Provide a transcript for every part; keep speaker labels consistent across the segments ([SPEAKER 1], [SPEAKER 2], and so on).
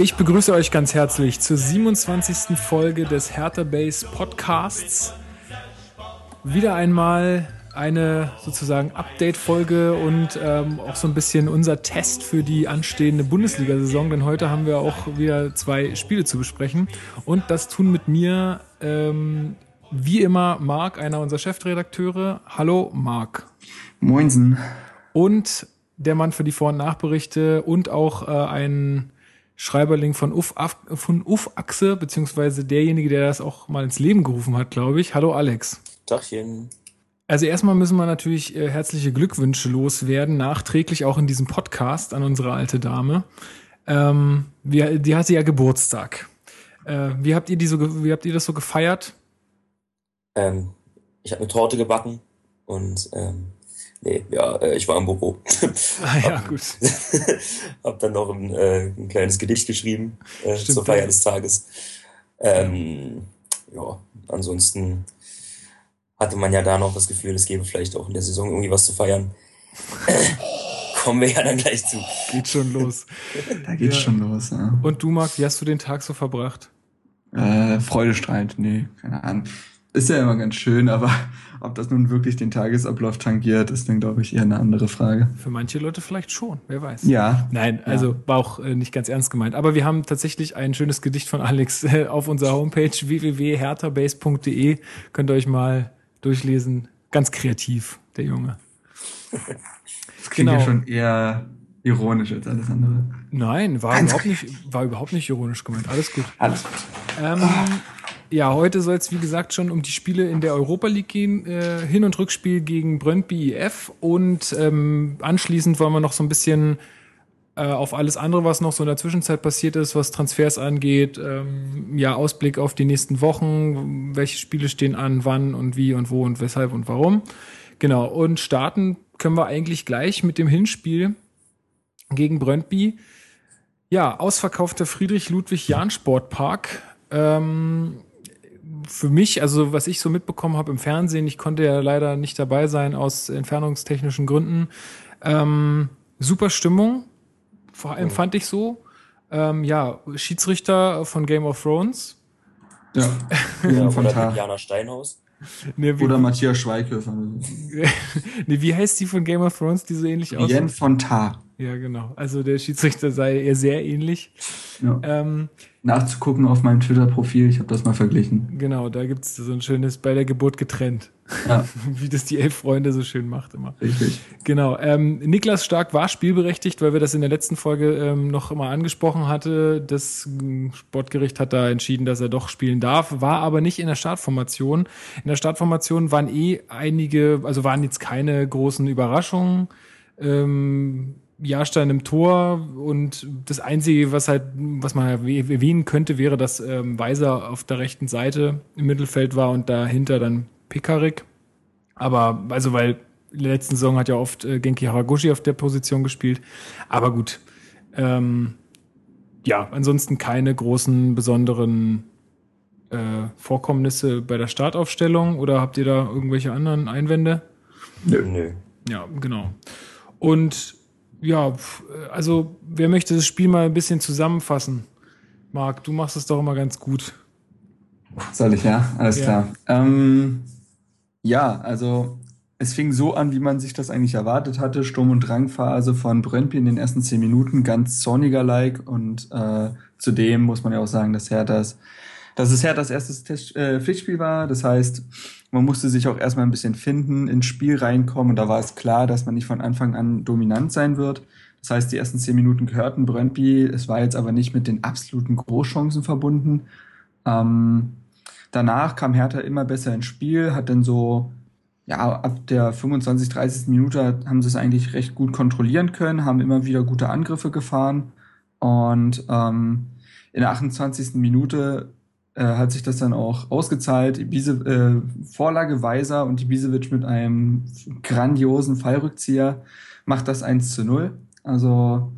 [SPEAKER 1] Ich begrüße euch ganz herzlich zur 27. Folge des Hertha Base Podcasts. Wieder einmal eine sozusagen Update-Folge und ähm, auch so ein bisschen unser Test für die anstehende Bundesliga-Saison, denn heute haben wir auch wieder zwei Spiele zu besprechen. Und das tun mit mir ähm, wie immer Marc, einer unserer Chefredakteure. Hallo Marc.
[SPEAKER 2] Moinsen.
[SPEAKER 1] Und der Mann für die Vor- und Nachberichte und auch äh, ein Schreiberling von Uff, von Uff Achse, beziehungsweise derjenige, der das auch mal ins Leben gerufen hat, glaube ich. Hallo Alex.
[SPEAKER 3] Tachchen.
[SPEAKER 1] Also erstmal müssen wir natürlich äh, herzliche Glückwünsche loswerden, nachträglich auch in diesem Podcast an unsere alte Dame. Ähm, wir, die hatte ja Geburtstag. Äh, wie habt ihr die so, wie habt ihr das so gefeiert?
[SPEAKER 3] Ähm, ich habe eine Torte gebacken und ähm, nee, ja, äh, ich war im Büro.
[SPEAKER 1] Ah, ja, gut.
[SPEAKER 3] hab dann noch ein, äh, ein kleines Gedicht geschrieben äh,
[SPEAKER 1] Stimmt,
[SPEAKER 3] zur Feier
[SPEAKER 1] ja.
[SPEAKER 3] des Tages. Ähm, ja, ansonsten hatte man ja da noch das Gefühl, es gäbe vielleicht auch in der Saison irgendwie was zu feiern. Kommen wir ja dann gleich zu.
[SPEAKER 1] Geht schon los.
[SPEAKER 2] Da geht's
[SPEAKER 1] Ja.
[SPEAKER 2] schon los. Ja.
[SPEAKER 1] Und du, Marc, wie hast du den Tag so verbracht?
[SPEAKER 2] Äh, Freudestrahlt, nee, keine Ahnung. Ist ja immer ganz schön, aber ob das nun wirklich den Tagesablauf tangiert, ist dann, glaube ich, eher eine andere Frage.
[SPEAKER 1] Für manche Leute vielleicht schon, wer weiß.
[SPEAKER 2] Ja,
[SPEAKER 1] Nein, also war auch äh, nicht ganz ernst gemeint. Aber wir haben tatsächlich ein schönes Gedicht von Alex äh, auf unserer Homepage www.herterbase.de. Könnt ihr euch mal durchlesen. Ganz kreativ, der Junge.
[SPEAKER 2] das klingt
[SPEAKER 1] genau.
[SPEAKER 2] ja schon eher ironisch als alles andere.
[SPEAKER 1] Nein, war
[SPEAKER 2] Ganz
[SPEAKER 1] überhaupt nicht, war überhaupt nicht ironisch gemeint. Alles gut.
[SPEAKER 2] Alles gut.
[SPEAKER 1] Ähm, ja, heute soll es wie gesagt schon um die Spiele in der Europa League gehen. Äh, Hin- und Rückspiel gegen Brøndby IF und ähm, anschließend wollen wir noch so ein bisschen äh, auf alles andere, was noch so in der Zwischenzeit passiert ist, was Transfers angeht. Ähm, ja, Ausblick auf die nächsten Wochen. Welche Spiele stehen an, wann und wie und wo und weshalb und warum. Genau. Und starten können wir eigentlich gleich mit dem Hinspiel gegen Brøndby. Ja, ausverkaufter Friedrich-Ludwig-Jahn-Sportpark. Ähm, für mich, also was ich so mitbekommen habe im Fernsehen, ich konnte ja leider nicht dabei sein aus entfernungstechnischen Gründen. Ähm, super Stimmung, vor allem fand ich so. Ähm, ja, Schiedsrichter von Game of Thrones.
[SPEAKER 2] Ja,
[SPEAKER 3] Ja, oder. Jana Steinhaus.
[SPEAKER 1] Ne, wie,
[SPEAKER 2] Oder Matthias Schweighöfer.
[SPEAKER 1] ne, wie heißt die von Game of Thrones, die so ähnlich aussieht?
[SPEAKER 2] Jen von Tar.
[SPEAKER 1] Ja, genau. Also der Schiedsrichter sei ihr sehr ähnlich.
[SPEAKER 2] Ja.
[SPEAKER 1] Ähm,
[SPEAKER 2] Nachzugucken auf meinem Twitter-Profil, ich habe das mal verglichen.
[SPEAKER 1] genau, da gibt's so ein schönes bei der Geburt getrennt.
[SPEAKER 2] Ja,
[SPEAKER 1] wie das die elf Freunde so schön macht immer.
[SPEAKER 2] richtig.
[SPEAKER 1] Genau. Ähm, Niklas Stark war spielberechtigt, weil wir das in der letzten Folge ähm, noch mal angesprochen hatte. Das ähm, Sportgericht hat da entschieden, dass er doch spielen darf, war aber nicht in der Startformation. In der Startformation waren eh einige, also waren jetzt keine großen Überraschungen. Ähm, Jahrstein im Tor und das Einzige, was halt, was man erwähnen könnte, wäre, dass ähm, Weiser auf der rechten Seite im Mittelfeld war und dahinter dann Pekarik. Aber, also, weil in der letzten Saison hat ja oft äh, Genki Haraguchi auf der Position gespielt. Aber gut. Ähm, ja, ansonsten keine großen, besonderen äh, Vorkommnisse bei der Startaufstellung oder habt ihr da irgendwelche anderen Einwände?
[SPEAKER 3] Nö. Nö.
[SPEAKER 1] Ja, genau. Und ja, äh, also wer möchte das Spiel mal ein bisschen zusammenfassen? Marc, du machst es doch immer ganz gut.
[SPEAKER 2] Soll ich, ja? Alles
[SPEAKER 1] Ja.
[SPEAKER 2] klar. Ähm, ja, also es fing so an, wie man sich das eigentlich erwartet hatte. Sturm- und Drangphase von Brøndby in den ersten zehn Minuten, ganz zorniger-like. Und äh, zudem muss man ja auch sagen, dass Herthas, dass es Herthas erstes Test, äh, Pflichtspiel war. Das heißt, man musste sich auch erstmal ein bisschen finden, ins Spiel reinkommen. Und da war es klar, dass man nicht von Anfang an dominant sein wird. Das heißt, die ersten zehn Minuten gehörten Brøndby. Es war jetzt aber nicht mit den absoluten Großchancen verbunden. Ähm, danach kam Hertha immer besser ins Spiel, hat dann so, ja, ab der 25, 30. Minute haben sie es eigentlich recht gut kontrollieren können, haben immer wieder gute Angriffe gefahren und ähm, in der 28. Minute äh, hat sich das dann auch ausgezahlt. Ibize, äh, Vorlage Weiser und Ibisevic mit einem grandiosen Fallrückzieher macht das 1 zu 0. Also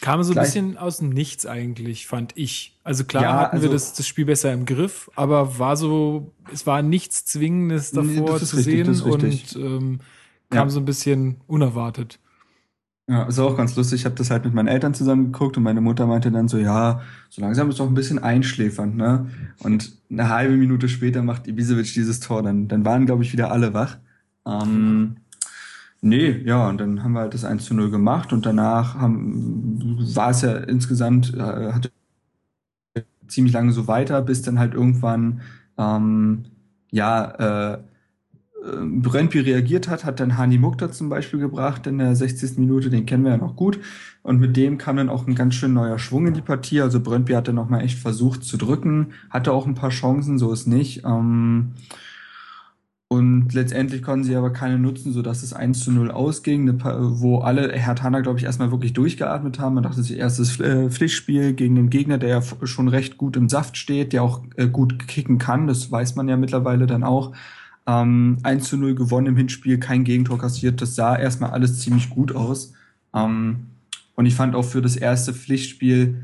[SPEAKER 1] Kam so ein bisschen aus dem Nichts eigentlich, fand ich. Also klar
[SPEAKER 2] Ja,
[SPEAKER 1] hatten wir
[SPEAKER 2] also-
[SPEAKER 1] das, das Spiel besser im Griff, aber war so, es war nichts Zwingendes
[SPEAKER 2] Nee,
[SPEAKER 1] davor
[SPEAKER 2] ist
[SPEAKER 1] zu
[SPEAKER 2] richtig,
[SPEAKER 1] sehen und ähm, kam
[SPEAKER 2] Ja.
[SPEAKER 1] so ein bisschen unerwartet.
[SPEAKER 2] Ja, ist auch ganz lustig. Ich habe das halt mit meinen Eltern zusammen geguckt und meine Mutter meinte dann so, ja, so langsam ist doch ein bisschen einschläfernd, ne? Und eine halbe Minute später macht Ibisevic dieses Tor, dann, dann waren, glaube ich, wieder alle wach. Ähm, nee, ja, und dann haben wir halt das 1 zu 0 gemacht und danach war es ja insgesamt, äh, hatte ziemlich lange so weiter, bis dann halt irgendwann ähm, ja, äh, Brentby reagiert hat, hat dann Hani Mukta zum Beispiel gebracht in der 60. Minute, den kennen wir ja noch gut. Und mit dem kam dann auch ein ganz schön neuer Schwung in die Partie. Also Brentby hat dann nochmal echt versucht zu drücken, hatte auch ein paar Chancen, so ist nicht. Ähm, und letztendlich konnten sie aber keine nutzen, sodass es 1 zu 0 ausging, wo alle Herr Tanner, glaube ich, erstmal wirklich durchgeatmet haben. Man dachte sich, erstes äh, Pflichtspiel gegen den Gegner, der ja schon recht gut im Saft steht, der auch äh, gut kicken kann, das weiß man ja mittlerweile dann auch. Ähm, 1 zu 0 gewonnen im Hinspiel, kein Gegentor kassiert. Das sah erstmal alles ziemlich gut aus. Ähm, und ich fand auch für das erste Pflichtspiel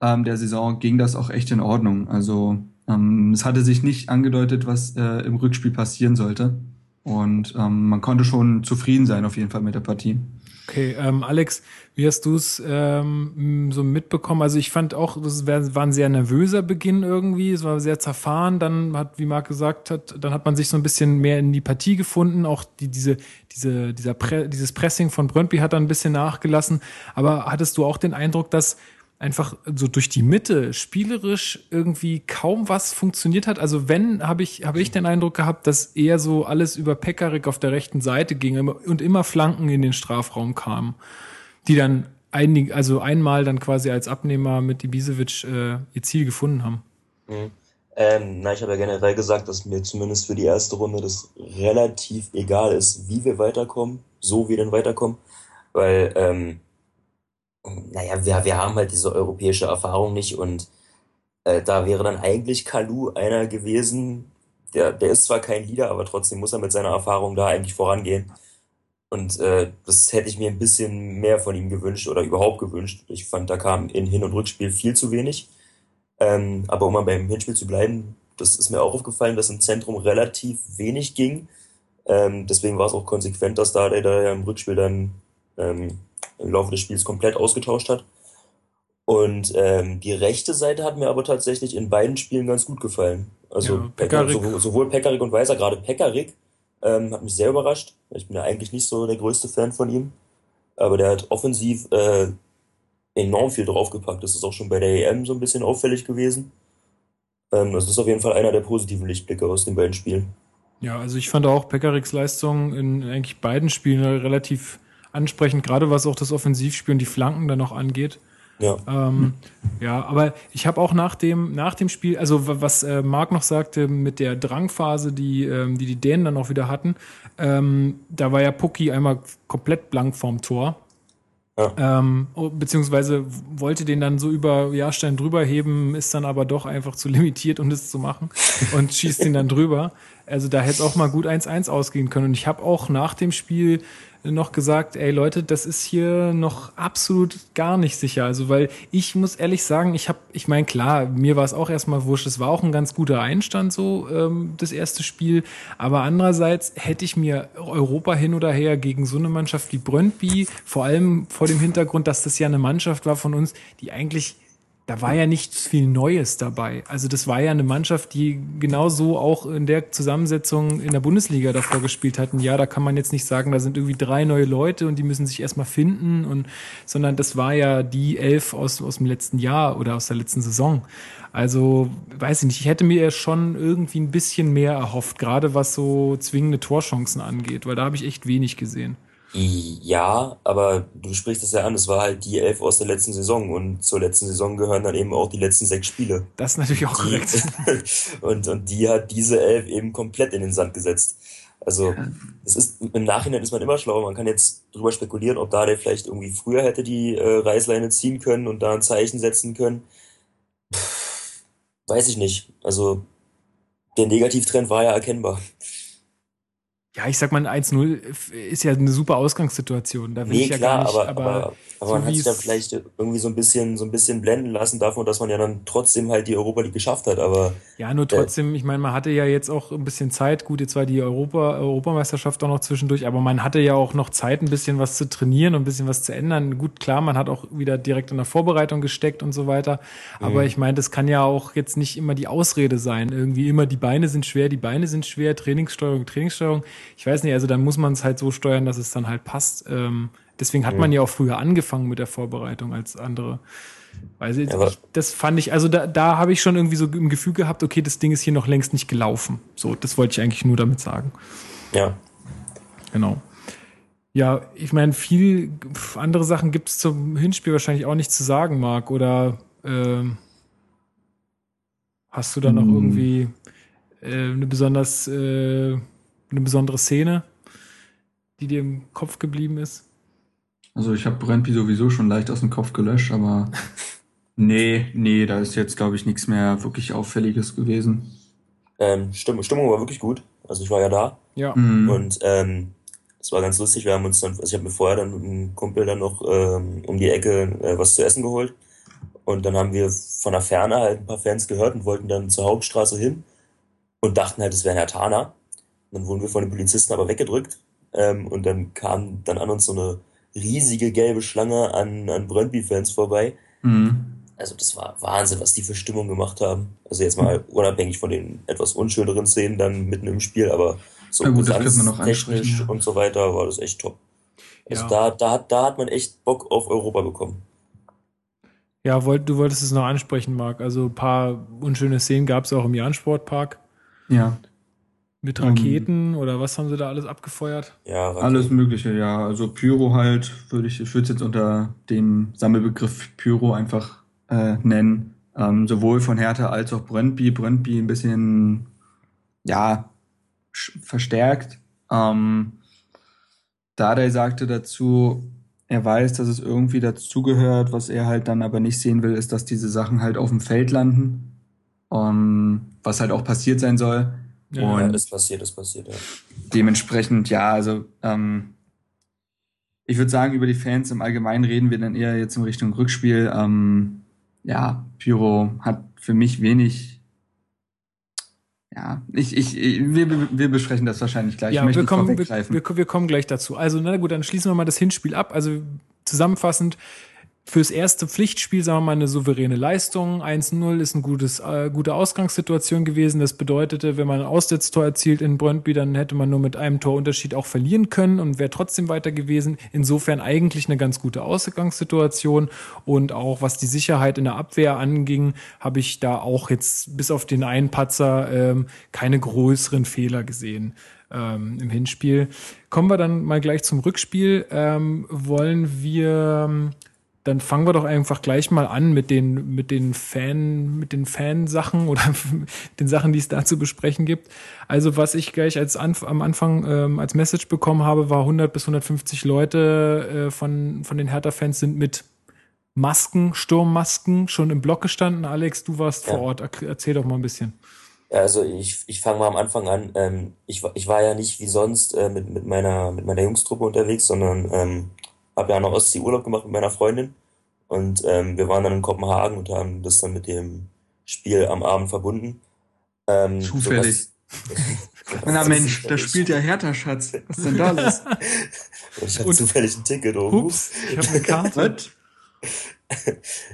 [SPEAKER 2] ähm, der Saison ging das auch echt in Ordnung. Also ähm, es hatte sich nicht angedeutet, was äh, im Rückspiel passieren sollte. Und ähm, man konnte schon zufrieden sein auf jeden Fall mit der Partie.
[SPEAKER 1] Okay, ähm, Alex, wie hast du es ähm, so mitbekommen? Also ich fand auch, das war ein sehr nervöser Beginn irgendwie. Es war sehr zerfahren. Dann hat, wie Marc gesagt hat, dann hat man sich so ein bisschen mehr in die Partie gefunden. Auch die, diese, diese, dieser Pre dieses Pressing von Brøndby hat dann ein bisschen nachgelassen. Aber hattest du auch den Eindruck, dass einfach so durch die Mitte spielerisch irgendwie kaum was funktioniert hat. Also wenn, habe ich, habe ich den Eindruck gehabt, dass eher so alles über Pekarik auf der rechten Seite ging und immer Flanken in den Strafraum kamen, die dann einig, also einmal dann quasi als Abnehmer mit Ibisevic äh, ihr Ziel gefunden haben.
[SPEAKER 3] Mhm. Ähm, na, ich habe ja generell gesagt, dass mir zumindest für die erste Runde das relativ egal ist, wie wir weiterkommen, so wir denn weiterkommen, weil ähm, naja, wir, wir haben halt diese europäische Erfahrung nicht und äh, da wäre dann eigentlich Kalu einer gewesen, der, der ist zwar kein Leader, aber trotzdem muss er mit seiner Erfahrung da eigentlich vorangehen. Und äh, das hätte ich mir ein bisschen mehr von ihm gewünscht oder überhaupt gewünscht. Ich fand, da kam in Hin- und Rückspiel viel zu wenig. Ähm, aber um mal beim Hinspiel zu bleiben, das ist mir auch aufgefallen, dass im Zentrum relativ wenig ging. Ähm, deswegen war es auch konsequent, dass da der, der im Rückspiel dann ähm, im Laufe des Spiels komplett ausgetauscht hat. Und ähm, die rechte Seite hat mir aber tatsächlich in beiden Spielen ganz gut gefallen. Also ja, Pekarik. sowohl, sowohl Pekarik und Weiser, gerade Pekarik ähm, hat mich sehr überrascht. Ich bin ja eigentlich nicht so der größte Fan von ihm. Aber der hat offensiv äh, enorm viel draufgepackt. Das ist auch schon bei der EM so ein bisschen auffällig gewesen. Ähm, das ist auf jeden Fall einer der positiven Lichtblicke aus den beiden Spielen.
[SPEAKER 1] Ja, also ich fand auch Pekariks Leistung in eigentlich beiden Spielen relativ ansprechend, gerade was auch das Offensivspiel und die Flanken dann noch angeht. Ja. Ähm, ja, aber ich habe auch nach dem, nach dem Spiel, also was äh, Marc noch sagte mit der Drangphase, die, ähm, die die Dänen dann auch wieder hatten, ähm, da war ja Pucki einmal komplett blank vorm Tor. Ja. Ähm, oh, beziehungsweise wollte den dann so über Jahrstein drüber heben, ist dann aber doch einfach zu limitiert, um das zu machen und schießt ihn dann drüber. Also da hätte es auch mal gut 1-1 ausgehen können. Und ich habe auch nach dem Spiel noch gesagt, ey Leute, das ist hier noch absolut gar nicht sicher. Also weil ich muss ehrlich sagen, ich habe, ich meine klar, mir war es auch erstmal wurscht. Es war auch ein ganz guter Einstand so ähm, das erste Spiel, aber andererseits hätte ich mir Europa hin oder her gegen so eine Mannschaft wie Brøndby, vor allem vor dem Hintergrund, dass das ja eine Mannschaft war von uns, die eigentlich da war ja nichts viel Neues dabei. Also das war ja eine Mannschaft, die genauso auch in der Zusammensetzung in der Bundesliga davor gespielt hatten. Ja, da kann man jetzt nicht sagen, da sind irgendwie drei neue Leute und die müssen sich erstmal finden und, sondern das war ja die elf aus, aus dem letzten Jahr oder aus der letzten Saison. Also, weiß ich nicht, ich hätte mir schon irgendwie ein bisschen mehr erhofft, gerade was so zwingende Torchancen angeht, weil da habe ich echt wenig gesehen.
[SPEAKER 3] Ja, aber du sprichst es ja an, es war halt die elf aus der letzten Saison und zur letzten Saison gehören dann eben auch die letzten sechs Spiele.
[SPEAKER 1] Das ist natürlich auch die, korrekt.
[SPEAKER 3] und, und die hat diese elf eben komplett in den Sand gesetzt. Also es ist im Nachhinein ist man immer schlauer. Man kann jetzt drüber spekulieren, ob da der vielleicht irgendwie früher hätte die äh, Reißleine ziehen können und da ein Zeichen setzen können. Pff, weiß ich nicht. Also der Negativtrend war ja erkennbar.
[SPEAKER 1] Ja, ich sag mal, 1-0 ist ja eine super Ausgangssituation. Da will
[SPEAKER 3] Nee,
[SPEAKER 1] ich ja
[SPEAKER 3] klar,
[SPEAKER 1] gar nicht,
[SPEAKER 3] aber,
[SPEAKER 1] aber,
[SPEAKER 3] aber, aber
[SPEAKER 1] so
[SPEAKER 3] man hat sich dann vielleicht irgendwie so ein bisschen, so ein bisschen blenden lassen davon, dass man ja dann trotzdem halt die Europa League geschafft hat. Aber
[SPEAKER 1] Ja, nur trotzdem, ich meine, man hatte ja jetzt auch ein bisschen Zeit. Gut, jetzt war die Europa, Europameisterschaft auch noch zwischendurch, aber man hatte ja auch noch Zeit, ein bisschen was zu trainieren und ein bisschen was zu ändern. Gut, klar, man hat auch wieder direkt in der Vorbereitung gesteckt und so weiter. Aber
[SPEAKER 3] Mhm.
[SPEAKER 1] ich meine, das kann ja auch jetzt nicht immer die Ausrede sein. Irgendwie immer die Beine sind schwer, die Beine sind schwer, Trainingssteuerung, Trainingssteuerung. Ich weiß nicht, also dann muss man es halt so steuern, dass es dann halt passt. Ähm, deswegen hat man ja auch früher angefangen mit der Vorbereitung als andere. Weiß ich,
[SPEAKER 3] Ja,
[SPEAKER 1] das fand ich, also da, da habe ich schon irgendwie so im Gefühl gehabt, okay, das Ding ist hier noch längst nicht gelaufen. So, das wollte ich eigentlich nur damit sagen.
[SPEAKER 3] ja,
[SPEAKER 1] Genau. Ja, ich meine, viel andere Sachen gibt es zum Hinspiel wahrscheinlich auch nicht zu sagen, Marc. Oder ähm, hast du da noch
[SPEAKER 2] Hm.
[SPEAKER 1] irgendwie äh, eine besonders äh, eine besondere Szene, die dir im Kopf geblieben ist?
[SPEAKER 2] Also ich habe Brentby sowieso schon leicht aus dem Kopf gelöscht, aber nee, nee, da ist jetzt, glaube ich, nichts mehr wirklich Auffälliges gewesen.
[SPEAKER 3] ähm, Stimmung, Stimmung war wirklich gut. Also ich war ja da.
[SPEAKER 1] Ja.
[SPEAKER 2] Mhm.
[SPEAKER 3] Und ähm, es war ganz lustig. Wir haben uns dann, also ich habe mir vorher dann mit einem Kumpel dann noch ähm, um die Ecke äh, was zu essen geholt. Und dann haben wir von der Ferne halt ein paar Fans gehört und wollten dann zur Hauptstraße hin und dachten halt, es wären Hertaner. Und dann wurden wir von den Polizisten aber weggedrückt. Ähm, und dann kam dann an uns so eine riesige gelbe Schlange an, an Brøndby-Fans vorbei.
[SPEAKER 2] Mhm.
[SPEAKER 3] Also das war Wahnsinn, was die für Stimmung gemacht haben. Also jetzt mal unabhängig von den etwas unschöneren Szenen dann mitten im Spiel, aber so
[SPEAKER 2] Na gut, das könnte man noch
[SPEAKER 3] gesangstechnisch
[SPEAKER 2] ansprechen, ja.
[SPEAKER 3] und so weiter war das echt top. Also
[SPEAKER 1] Ja.
[SPEAKER 3] da, da, hat, da hat man echt Bock auf Europa bekommen.
[SPEAKER 1] Ja, wollt, du wolltest es noch ansprechen, Marc. Also ein paar unschöne Szenen gab es auch im Jahn-Sportpark
[SPEAKER 2] Ja,
[SPEAKER 1] mit
[SPEAKER 2] Ähm.
[SPEAKER 1] Raketen oder was haben sie da alles abgefeuert?
[SPEAKER 3] Ja, Raketen.
[SPEAKER 2] alles Mögliche, ja. Also Pyro halt, würde ich, ich würde es jetzt unter dem Sammelbegriff Pyro einfach äh, nennen. Ähm, sowohl von Hertha als auch Brøndby. Brøndby ein bisschen, ja, verstärkt. Ähm, Dardai sagte dazu, er weiß, dass es irgendwie dazugehört, was er halt dann aber nicht sehen will, ist, dass diese Sachen halt auf dem Feld landen. Um, was halt auch passiert sein soll.
[SPEAKER 1] Ja,
[SPEAKER 2] Und
[SPEAKER 3] ist passiert, ist passiert, ja.
[SPEAKER 2] dementsprechend, ja, also ähm, ich würde sagen, über die Fans im Allgemeinen reden wir dann eher jetzt in Richtung Rückspiel. Ähm, ja, Pyro hat für mich wenig. Ja, ich, ich, wir, wir besprechen das wahrscheinlich gleich.
[SPEAKER 1] Ja,
[SPEAKER 2] ich möchte
[SPEAKER 1] wir kommen, wir, wir, wir kommen gleich dazu. Also, na gut, dann schließen wir mal das Hinspiel ab. Also zusammenfassend, fürs erste Pflichtspiel, sagen wir mal, eine souveräne Leistung. 1-0 ist eine gutes, äh, gute Ausgangssituation gewesen. Das bedeutete, wenn man ein Aussetztor erzielt in Brøndby, dann hätte man nur mit einem Torunterschied auch verlieren können und wäre trotzdem weiter gewesen. Insofern eigentlich eine ganz gute Ausgangssituation. Und auch was die Sicherheit in der Abwehr anging, habe ich da auch jetzt bis auf den einen Patzer ähm, keine größeren Fehler gesehen ähm, im Hinspiel. Kommen wir dann mal gleich zum Rückspiel. Ähm, wollen wir, ähm, dann fangen wir doch einfach gleich mal an mit den, mit den Fan, mit den Fansachen oder den Sachen, die es da zu besprechen gibt. Also was ich gleich als Anf am Anfang ähm, als Message bekommen habe, war 100 bis 150 Leute äh, von, von den Hertha-Fans sind mit Masken, Sturmmasken schon im Block gestanden. Alex, du warst
[SPEAKER 3] Ja.
[SPEAKER 1] vor Ort. Er- Erzähl doch mal ein bisschen.
[SPEAKER 3] Ja, also ich, ich fange mal am Anfang an. Ähm, ich, war- ich war ja nicht wie sonst äh, mit, mit meiner, mit meiner Jungstruppe unterwegs, sondern ähm, habe ja an der Ostsee Urlaub gemacht mit meiner Freundin. Und ähm, wir waren dann in Kopenhagen und haben das dann mit dem Spiel am Abend verbunden. Ähm,
[SPEAKER 2] Zufällig.
[SPEAKER 3] sodass-
[SPEAKER 2] Na Mensch, da spielt ja Hertha, Schatz. Was ist denn da los?
[SPEAKER 3] Und ich hatte zufällig ein Ticket. Oh,
[SPEAKER 1] Ups, ich habe eine Karte.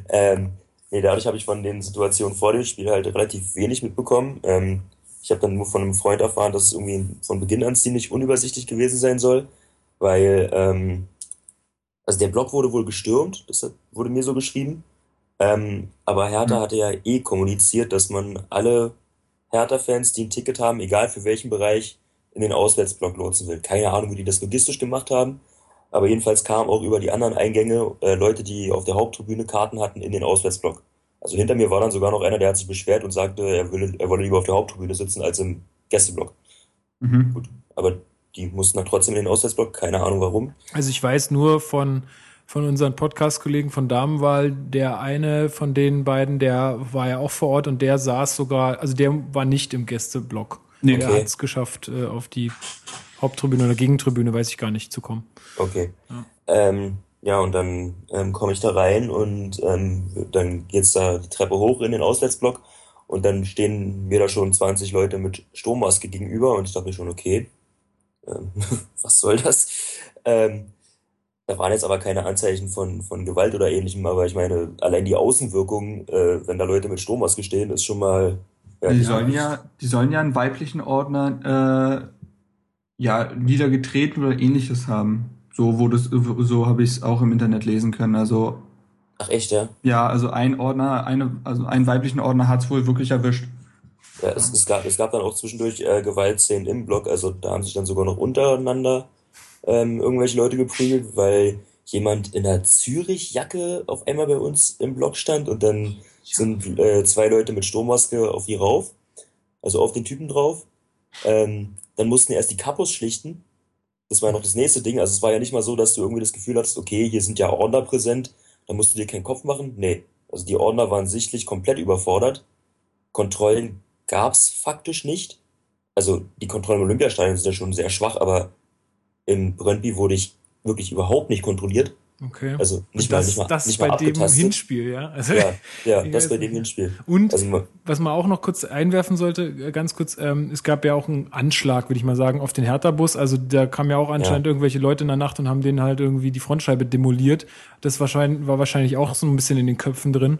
[SPEAKER 3] Ähm, nee, dadurch habe ich von den Situationen vor dem Spiel halt relativ wenig mitbekommen. Ähm, ich habe dann nur von einem Freund erfahren, dass es irgendwie von Beginn an ziemlich unübersichtlich gewesen sein soll, weil ähm, also der Block wurde wohl gestürmt, das wurde mir so geschrieben. Ähm, aber Hertha
[SPEAKER 2] Mhm.
[SPEAKER 3] hatte ja eh kommuniziert, dass man alle Hertha-Fans, die ein Ticket haben, egal für welchen Bereich, in den Auswärtsblock lotsen will. Keine Ahnung, wie die das logistisch gemacht haben. Aber jedenfalls kamen auch über die anderen Eingänge äh, Leute, die auf der Haupttribüne Karten hatten, in den Auswärtsblock. Also hinter mir war dann sogar noch einer, der hat sich beschwert und sagte, er, will, er wolle lieber auf der Haupttribüne sitzen als im Gästeblock.
[SPEAKER 2] Mhm.
[SPEAKER 3] Gut, aber die mussten dann trotzdem in den Auswärtsblock, keine Ahnung warum.
[SPEAKER 1] Also ich weiß nur von, von unseren Podcast-Kollegen von Damenwahl, der eine von den beiden, der war ja auch vor Ort und der saß sogar, also der war nicht im Gästeblock. Nee, okay. er hat es geschafft, äh, auf die Haupttribüne oder Gegentribüne, weiß ich gar nicht, zu kommen.
[SPEAKER 3] Okay. Ja, ähm, ja und dann ähm, komme ich da rein und ähm, dann geht's da die Treppe hoch in den Auswärtsblock und dann stehen mir da schon 20 Leute mit Strommaske gegenüber und ich dachte mir schon, okay, ähm, was soll das? Ähm, da waren jetzt aber keine Anzeichen von, von Gewalt oder ähnlichem, aber ich meine, allein die Außenwirkung, äh, wenn da Leute mit Strommaske stehen, ist schon mal.
[SPEAKER 2] Ja, die sollen ja, die sollen ja einen weiblichen Ordner äh, ja niedergetreten oder ähnliches haben. So wurde so habe ich es auch im Internet lesen können. Also
[SPEAKER 3] Ach echt, ja?
[SPEAKER 2] Ja, also ein Ordner, eine, also einen weiblichen Ordner hat es wohl wirklich erwischt.
[SPEAKER 3] Ja, es, es, gab, es gab dann auch zwischendurch äh, Gewaltszenen im Blog, also da haben sich dann sogar noch untereinander ähm, irgendwelche Leute geprügelt, weil jemand in einer Zürich-Jacke auf einmal bei uns im Blog stand und dann sind äh, zwei Leute mit Strommaske auf die rauf, also auf den Typen drauf. Ähm, dann mussten erst die Kapos schlichten. Das war ja noch das nächste Ding. Also es war ja nicht mal so, dass du irgendwie das Gefühl hattest, okay, hier sind ja Ordner präsent, da musst du dir keinen Kopf machen. Nee. Also die Ordner waren sichtlich komplett überfordert. Kontrollen gab's faktisch nicht. Also die Kontrollen im Olympiastadion sind ja schon sehr schwach, aber im Brøndby wurde ich wirklich überhaupt nicht kontrolliert.
[SPEAKER 1] Okay.
[SPEAKER 3] Also nicht das, mal, nicht mal,
[SPEAKER 1] das
[SPEAKER 3] nicht
[SPEAKER 1] bei
[SPEAKER 3] mal
[SPEAKER 1] dem Hinspiel, ja.
[SPEAKER 3] Also, ja, ja, das bei dem Hinspiel.
[SPEAKER 1] Und also, was man auch noch kurz einwerfen sollte, äh, ganz kurz, ähm, es gab ja auch einen Anschlag, würde ich mal sagen, auf den Hertha-Bus. Also da kamen ja auch anscheinend ja. irgendwelche Leute in der Nacht und haben denen halt irgendwie die Frontscheibe demoliert. Das wahrscheinlich, war wahrscheinlich auch so ein bisschen in den Köpfen drin.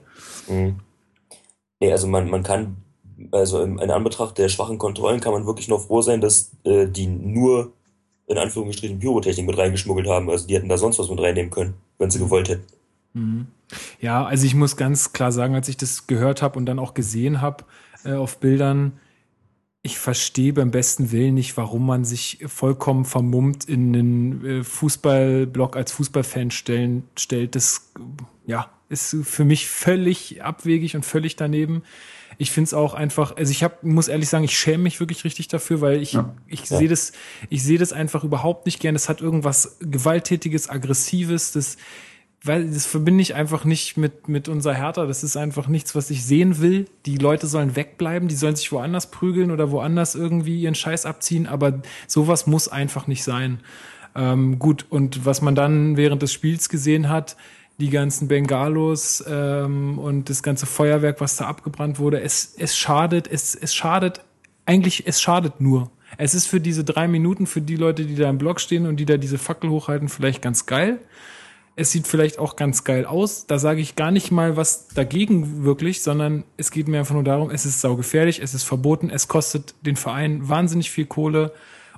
[SPEAKER 3] Mhm. Nee, also man, man kann, also in, in Anbetracht der schwachen Kontrollen kann man wirklich nur froh sein, dass äh, die nur in Anführungsstrichen Pyrotechnik mit reingeschmuggelt haben. Also die hätten da sonst was mit reinnehmen können, wenn sie mhm. gewollt hätten.
[SPEAKER 1] Mhm. Ja, also ich muss ganz klar sagen, als ich das gehört habe und dann auch gesehen habe äh, auf Bildern, ich verstehe beim besten Willen nicht, warum man sich vollkommen vermummt in den äh, Fußballblock als Fußballfan stellen, stellt. Das ja, ist für mich völlig abwegig und völlig daneben ich finde es auch einfach, also ich hab, muss ehrlich sagen, ich schäme mich wirklich richtig dafür, weil ich, ja. ich ja. sehe das, ich sehe das einfach überhaupt nicht gern. Das hat irgendwas Gewalttätiges, Aggressives, das, weil das verbinde ich einfach nicht mit, mit unserer Hertha. Das ist einfach nichts, was ich sehen will. Die Leute sollen wegbleiben, die sollen sich woanders prügeln oder woanders irgendwie ihren Scheiß abziehen, aber sowas muss einfach nicht sein. Ähm, gut, und was man dann während des Spiels gesehen hat, die ganzen Bengalos ähm, und das ganze Feuerwerk, was da abgebrannt wurde. Es, es schadet, es, es schadet, eigentlich, es schadet nur. Es ist für diese drei Minuten, für die Leute, die da im Block stehen und die da diese Fackel hochhalten, vielleicht ganz geil. Es sieht vielleicht auch ganz geil aus. Da sage ich gar nicht mal was dagegen wirklich, sondern es geht mir einfach nur darum, es ist saugefährlich, es ist verboten, es kostet den Verein wahnsinnig viel Kohle.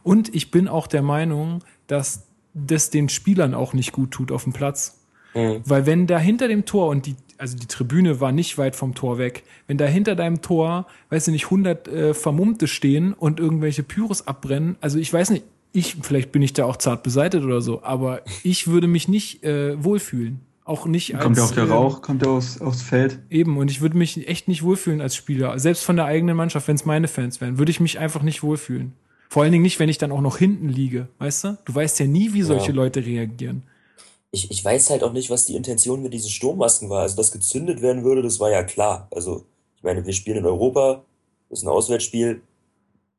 [SPEAKER 1] Und ich bin auch der Meinung, dass das den Spielern auch nicht gut tut auf dem Platz. Mhm. Weil wenn da hinter dem Tor und die, also die Tribüne war nicht weit vom Tor weg, wenn da hinter deinem Tor, weißt du nicht, 100 äh, Vermummte stehen und irgendwelche Pyros abbrennen, also ich weiß nicht, ich, vielleicht bin ich da auch zart beseitet oder so, aber ich würde mich nicht äh, wohlfühlen. Auch nicht
[SPEAKER 2] als. Kommt ja auch der äh, Rauch, kommt ja aufs, aufs Feld.
[SPEAKER 1] Eben, und ich würde mich echt nicht wohlfühlen als Spieler. Selbst von der eigenen Mannschaft, wenn es meine Fans wären, würde ich mich einfach nicht wohlfühlen. Vor allen Dingen nicht, wenn ich dann auch noch hinten liege, weißt du? Du weißt ja nie, wie solche ja. Leute reagieren
[SPEAKER 3] ich, ich weiß halt auch nicht, was die Intention mit diesen Sturmmasken war. Also, dass gezündet werden würde, das war ja klar. Also, ich meine, wir spielen in Europa, das ist ein Auswärtsspiel,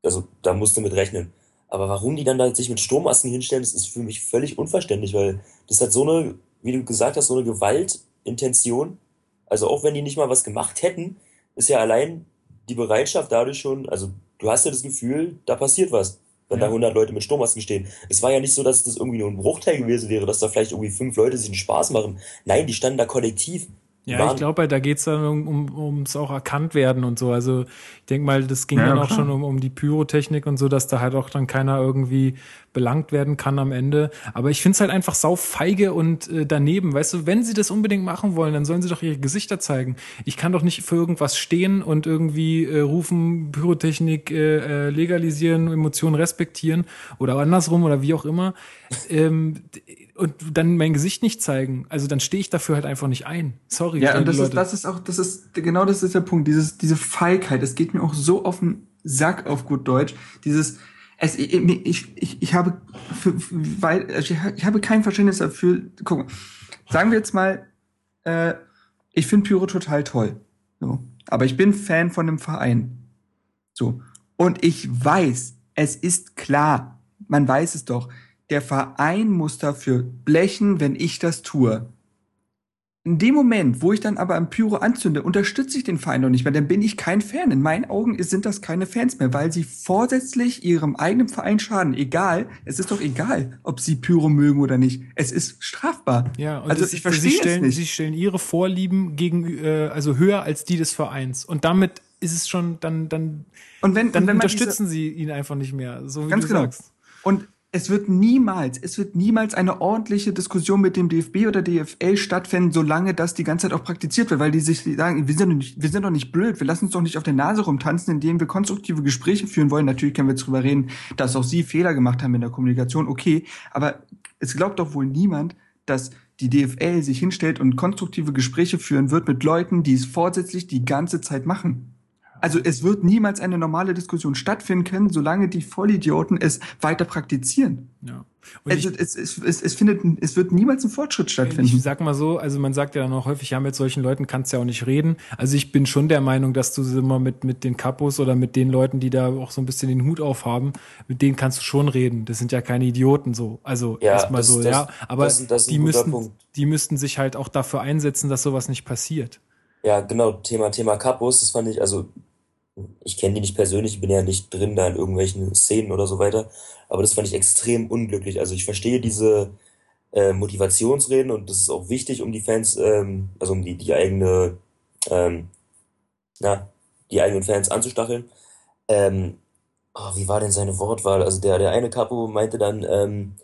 [SPEAKER 3] also da musst du mit rechnen. Aber warum die dann da sich mit Sturmmasken hinstellen, das ist für mich völlig unverständlich, weil das hat so eine, wie du gesagt hast, so eine Gewaltintention. Also auch wenn die nicht mal was gemacht hätten, ist ja allein die Bereitschaft dadurch schon, also du hast ja das Gefühl, da passiert was wenn ja. da 100 Leute mit Sturmmasken stehen. Es war ja nicht so, dass das irgendwie nur ein Bruchteil gewesen wäre, dass da vielleicht irgendwie fünf Leute sich einen Spaß machen. Nein, die standen da kollektiv.
[SPEAKER 1] Ja, ich glaube, da geht's dann um, um, ums auch erkannt werden und so. Also ich denke mal, das ging ja, dann auch klar. schon um, um die Pyrotechnik und so, dass da halt auch dann keiner irgendwie belangt werden kann am Ende. Aber ich finde es halt einfach sau feige und äh, daneben. Weißt du, wenn sie das unbedingt machen wollen, dann sollen sie doch ihre Gesichter zeigen. Ich kann doch nicht für irgendwas stehen und irgendwie äh, rufen, Pyrotechnik äh, äh legalisieren, Emotionen respektieren oder andersrum oder wie auch immer. Ähm, und dann mein Gesicht nicht zeigen. Also dann stehe ich dafür halt einfach nicht ein. Sorry.
[SPEAKER 2] Ja, und das ist, das ist auch, das ist, genau das ist der Punkt. Dieses, diese Feigheit, es geht mir auch so auf den Sack auf gut Deutsch. Dieses, es, ich, ich, ich, habe, für, weil, also ich habe kein Verständnis dafür. Guck sagen wir jetzt mal, äh, ich finde Pyro total toll. So. Aber ich bin Fan von dem Verein. So. Und ich weiß, es ist klar, man weiß es doch, der Verein muss dafür blechen, wenn ich das tue. In dem Moment, wo ich dann aber am Pyro anzünde, unterstütze ich den Verein noch nicht mehr, dann bin ich kein Fan. In meinen Augen sind das keine Fans mehr, weil sie vorsätzlich ihrem eigenen Verein schaden. Egal, es ist doch egal, ob sie Pyro mögen oder nicht. Es ist strafbar.
[SPEAKER 1] Ja, und also das, ich verstehe sie stellen, es nicht. Sie stellen ihre Vorlieben gegen, äh, also höher als die des Vereins. Und damit ist es schon, dann, dann,
[SPEAKER 2] und wenn,
[SPEAKER 1] dann
[SPEAKER 2] und wenn
[SPEAKER 1] unterstützen sie ihn einfach nicht mehr, so wie
[SPEAKER 2] ganz
[SPEAKER 1] du
[SPEAKER 2] genau.
[SPEAKER 1] sagst.
[SPEAKER 2] Und es wird niemals, es wird niemals eine ordentliche Diskussion mit dem DFB oder DFL stattfinden, solange das die ganze Zeit auch praktiziert wird, weil die sich sagen, wir sind doch nicht, wir sind doch nicht blöd, wir lassen uns doch nicht auf der Nase rumtanzen, indem wir konstruktive Gespräche führen wollen. Natürlich können wir darüber reden, dass auch sie Fehler gemacht haben in der Kommunikation, okay, aber es glaubt doch wohl niemand, dass die DFL sich hinstellt und konstruktive Gespräche führen wird mit Leuten, die es vorsätzlich die ganze Zeit machen. Also es wird niemals eine normale Diskussion stattfinden können, solange die Vollidioten es weiter praktizieren.
[SPEAKER 1] Ja.
[SPEAKER 2] Also ich, es, es, es, es, findet, es wird niemals ein Fortschritt stattfinden.
[SPEAKER 1] Ich sag mal so, also man sagt ja dann auch häufig, ja, mit solchen Leuten kannst du ja auch nicht reden. Also ich bin schon der Meinung, dass du immer mit, mit den Kapos oder mit den Leuten, die da auch so ein bisschen den Hut aufhaben, mit denen kannst du schon reden. Das sind ja keine Idioten so. Also ja, erstmal so, das, ja. Aber das, das die müssten, Punkt. die müssten sich halt auch dafür einsetzen, dass sowas nicht passiert.
[SPEAKER 3] Ja, genau, Thema, Thema Kapos, das fand ich, also ich kenne die nicht persönlich, ich bin ja nicht drin da in irgendwelchen Szenen oder so weiter, aber das fand ich extrem unglücklich. Also ich verstehe diese äh, Motivationsreden und das ist auch wichtig, um die Fans, ähm, also um die, die eigene, ähm, na, die eigenen Fans anzustacheln. Ähm, oh, wie war denn seine Wortwahl? Also der, der eine Capo meinte dann, ähm,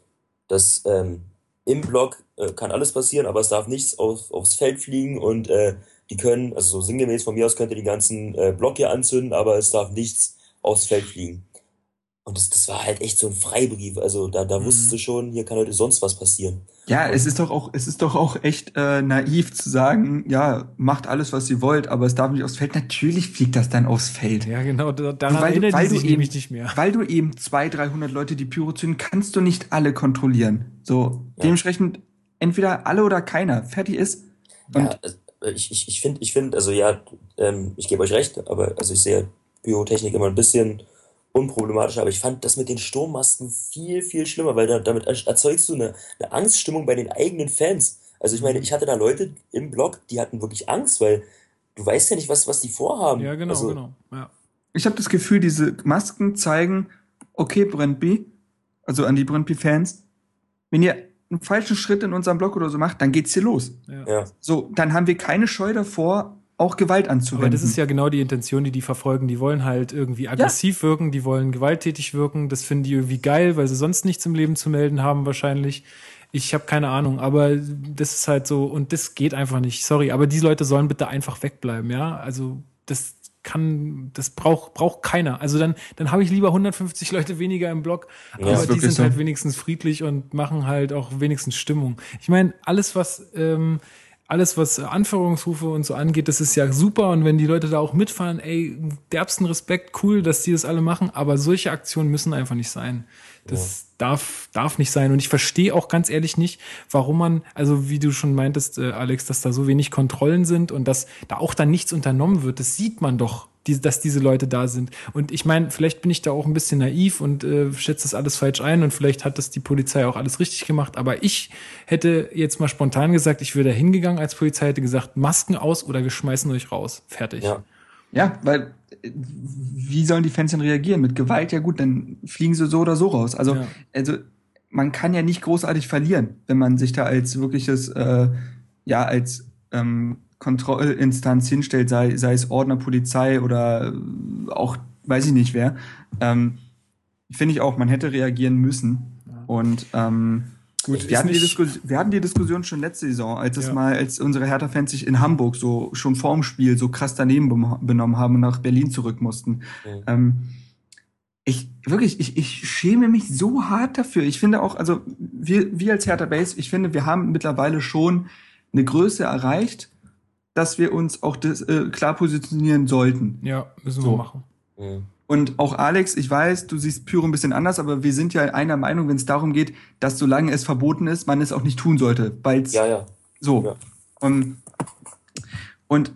[SPEAKER 3] dass ähm, im Block äh, kann alles passieren, aber es darf nichts auf, aufs Feld fliegen und äh, die können, also so sinngemäß von mir aus könnte den ganzen äh, Block hier anzünden, aber es darf nichts aufs Feld fliegen. Und das, das war halt echt so ein Freibrief. Also da, da mhm. wusstest du schon, hier kann heute sonst was passieren.
[SPEAKER 2] Ja, es ist doch auch, es ist doch auch echt äh, naiv zu sagen, ja, macht alles, was ihr wollt, aber es darf nicht aufs Feld. Natürlich fliegt das dann aufs Feld.
[SPEAKER 1] Ja, genau, daran weil erinnert weil sich nämlich nicht mehr.
[SPEAKER 2] Weil du eben zwei, 300 Leute, die Pyro zünden, kannst du nicht alle kontrollieren. So, ja. dementsprechend entweder alle oder keiner. Fertig ist.
[SPEAKER 3] Und ja, ich, ich, ich finde, ich finde, also ja, ähm, ich gebe euch recht, aber also ich sehe Biotechnik immer ein bisschen unproblematischer, aber ich fand das mit den Sturmmasken viel, viel schlimmer, weil da, damit erzeugst du eine, eine Angststimmung bei den eigenen Fans. Also ich meine, ich hatte da Leute im Blog, die hatten wirklich Angst, weil du weißt ja nicht, was, was die vorhaben.
[SPEAKER 1] Ja, genau,
[SPEAKER 3] also,
[SPEAKER 1] genau. Ja.
[SPEAKER 2] Ich habe das Gefühl, diese Masken zeigen, okay, Brentby, also an die Brentby-Fans, wenn ihr einen falschen Schritt in unserem Blog oder so macht, dann geht's hier los.
[SPEAKER 3] Ja.
[SPEAKER 2] So, dann haben wir keine Scheu davor, auch Gewalt anzuwenden.
[SPEAKER 1] Aber das ist ja genau die Intention, die die verfolgen. Die wollen halt irgendwie aggressiv ja. wirken, die wollen gewalttätig wirken. Das finden die irgendwie geil, weil sie sonst nichts im Leben zu melden haben wahrscheinlich. Ich habe keine Ahnung, aber das ist halt so und das geht einfach nicht. Sorry, aber die Leute sollen bitte einfach wegbleiben, ja? Also das kann, das braucht braucht keiner. Also dann dann habe ich lieber 150 Leute weniger im Blog, ja, aber die sind so. halt wenigstens friedlich und machen halt auch wenigstens Stimmung. Ich meine, alles was ähm, alles, was Anführungsrufe und so angeht, das ist ja super. Und wenn die Leute da auch mitfahren, ey, derbsten Respekt, cool, dass die das alle machen. Aber solche Aktionen müssen einfach nicht sein. Das ja. darf, darf nicht sein. Und ich verstehe auch ganz ehrlich nicht, warum man, also wie du schon meintest, äh, Alex, dass da so wenig Kontrollen sind und dass da auch dann nichts unternommen wird. Das sieht man doch die, dass diese Leute da sind. Und ich meine, vielleicht bin ich da auch ein bisschen naiv und äh, schätze das alles falsch ein und vielleicht hat das die Polizei auch alles richtig gemacht. Aber ich hätte jetzt mal spontan gesagt, ich wäre da hingegangen als Polizei, hätte gesagt, Masken aus oder wir schmeißen euch raus. Fertig.
[SPEAKER 2] Ja, ja weil wie sollen die Fans denn reagieren? Mit Gewalt, ja gut, dann fliegen sie so oder so raus. Also, ja. also man kann ja nicht großartig verlieren, wenn man sich da als wirkliches, äh, ja, als ähm, Kontrollinstanz hinstellt, sei, sei es Ordner, Polizei oder auch, weiß ich nicht wer, ähm, finde ich auch, man hätte reagieren müssen. Und ähm, Gut, wir hatten, die wir hatten die Diskussion schon letzte Saison, als es ja. mal, als unsere Hertha-Fans sich in Hamburg so schon vorm Spiel so krass daneben benommen haben und nach Berlin zurück mussten. Mhm. Ähm, ich wirklich, ich, ich schäme mich so hart dafür. Ich finde auch, also wir, wir als Hertha Base, ich finde, wir haben mittlerweile schon eine Größe erreicht, dass wir uns auch das, äh, klar positionieren sollten.
[SPEAKER 1] Ja, müssen so. wir machen.
[SPEAKER 2] Mhm. Und auch Alex, ich weiß, du siehst Pyro ein bisschen anders, aber wir sind ja einer Meinung, wenn es darum geht, dass solange es verboten ist, man es auch nicht tun sollte, weil
[SPEAKER 3] ja, ja.
[SPEAKER 2] so. Ja. Und, und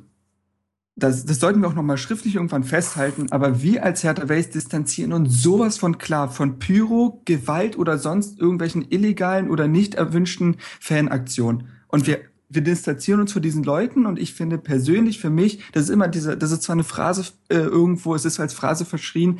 [SPEAKER 2] das, das sollten wir auch nochmal schriftlich irgendwann festhalten, aber wir als Hertha Base distanzieren uns sowas von klar von Pyro, Gewalt oder sonst irgendwelchen illegalen oder nicht erwünschten Fanaktionen. Und wir, wir distanzieren uns von diesen Leuten und ich finde persönlich für mich, das ist immer diese, das ist zwar eine Phrase äh, irgendwo, es ist als Phrase verschrien,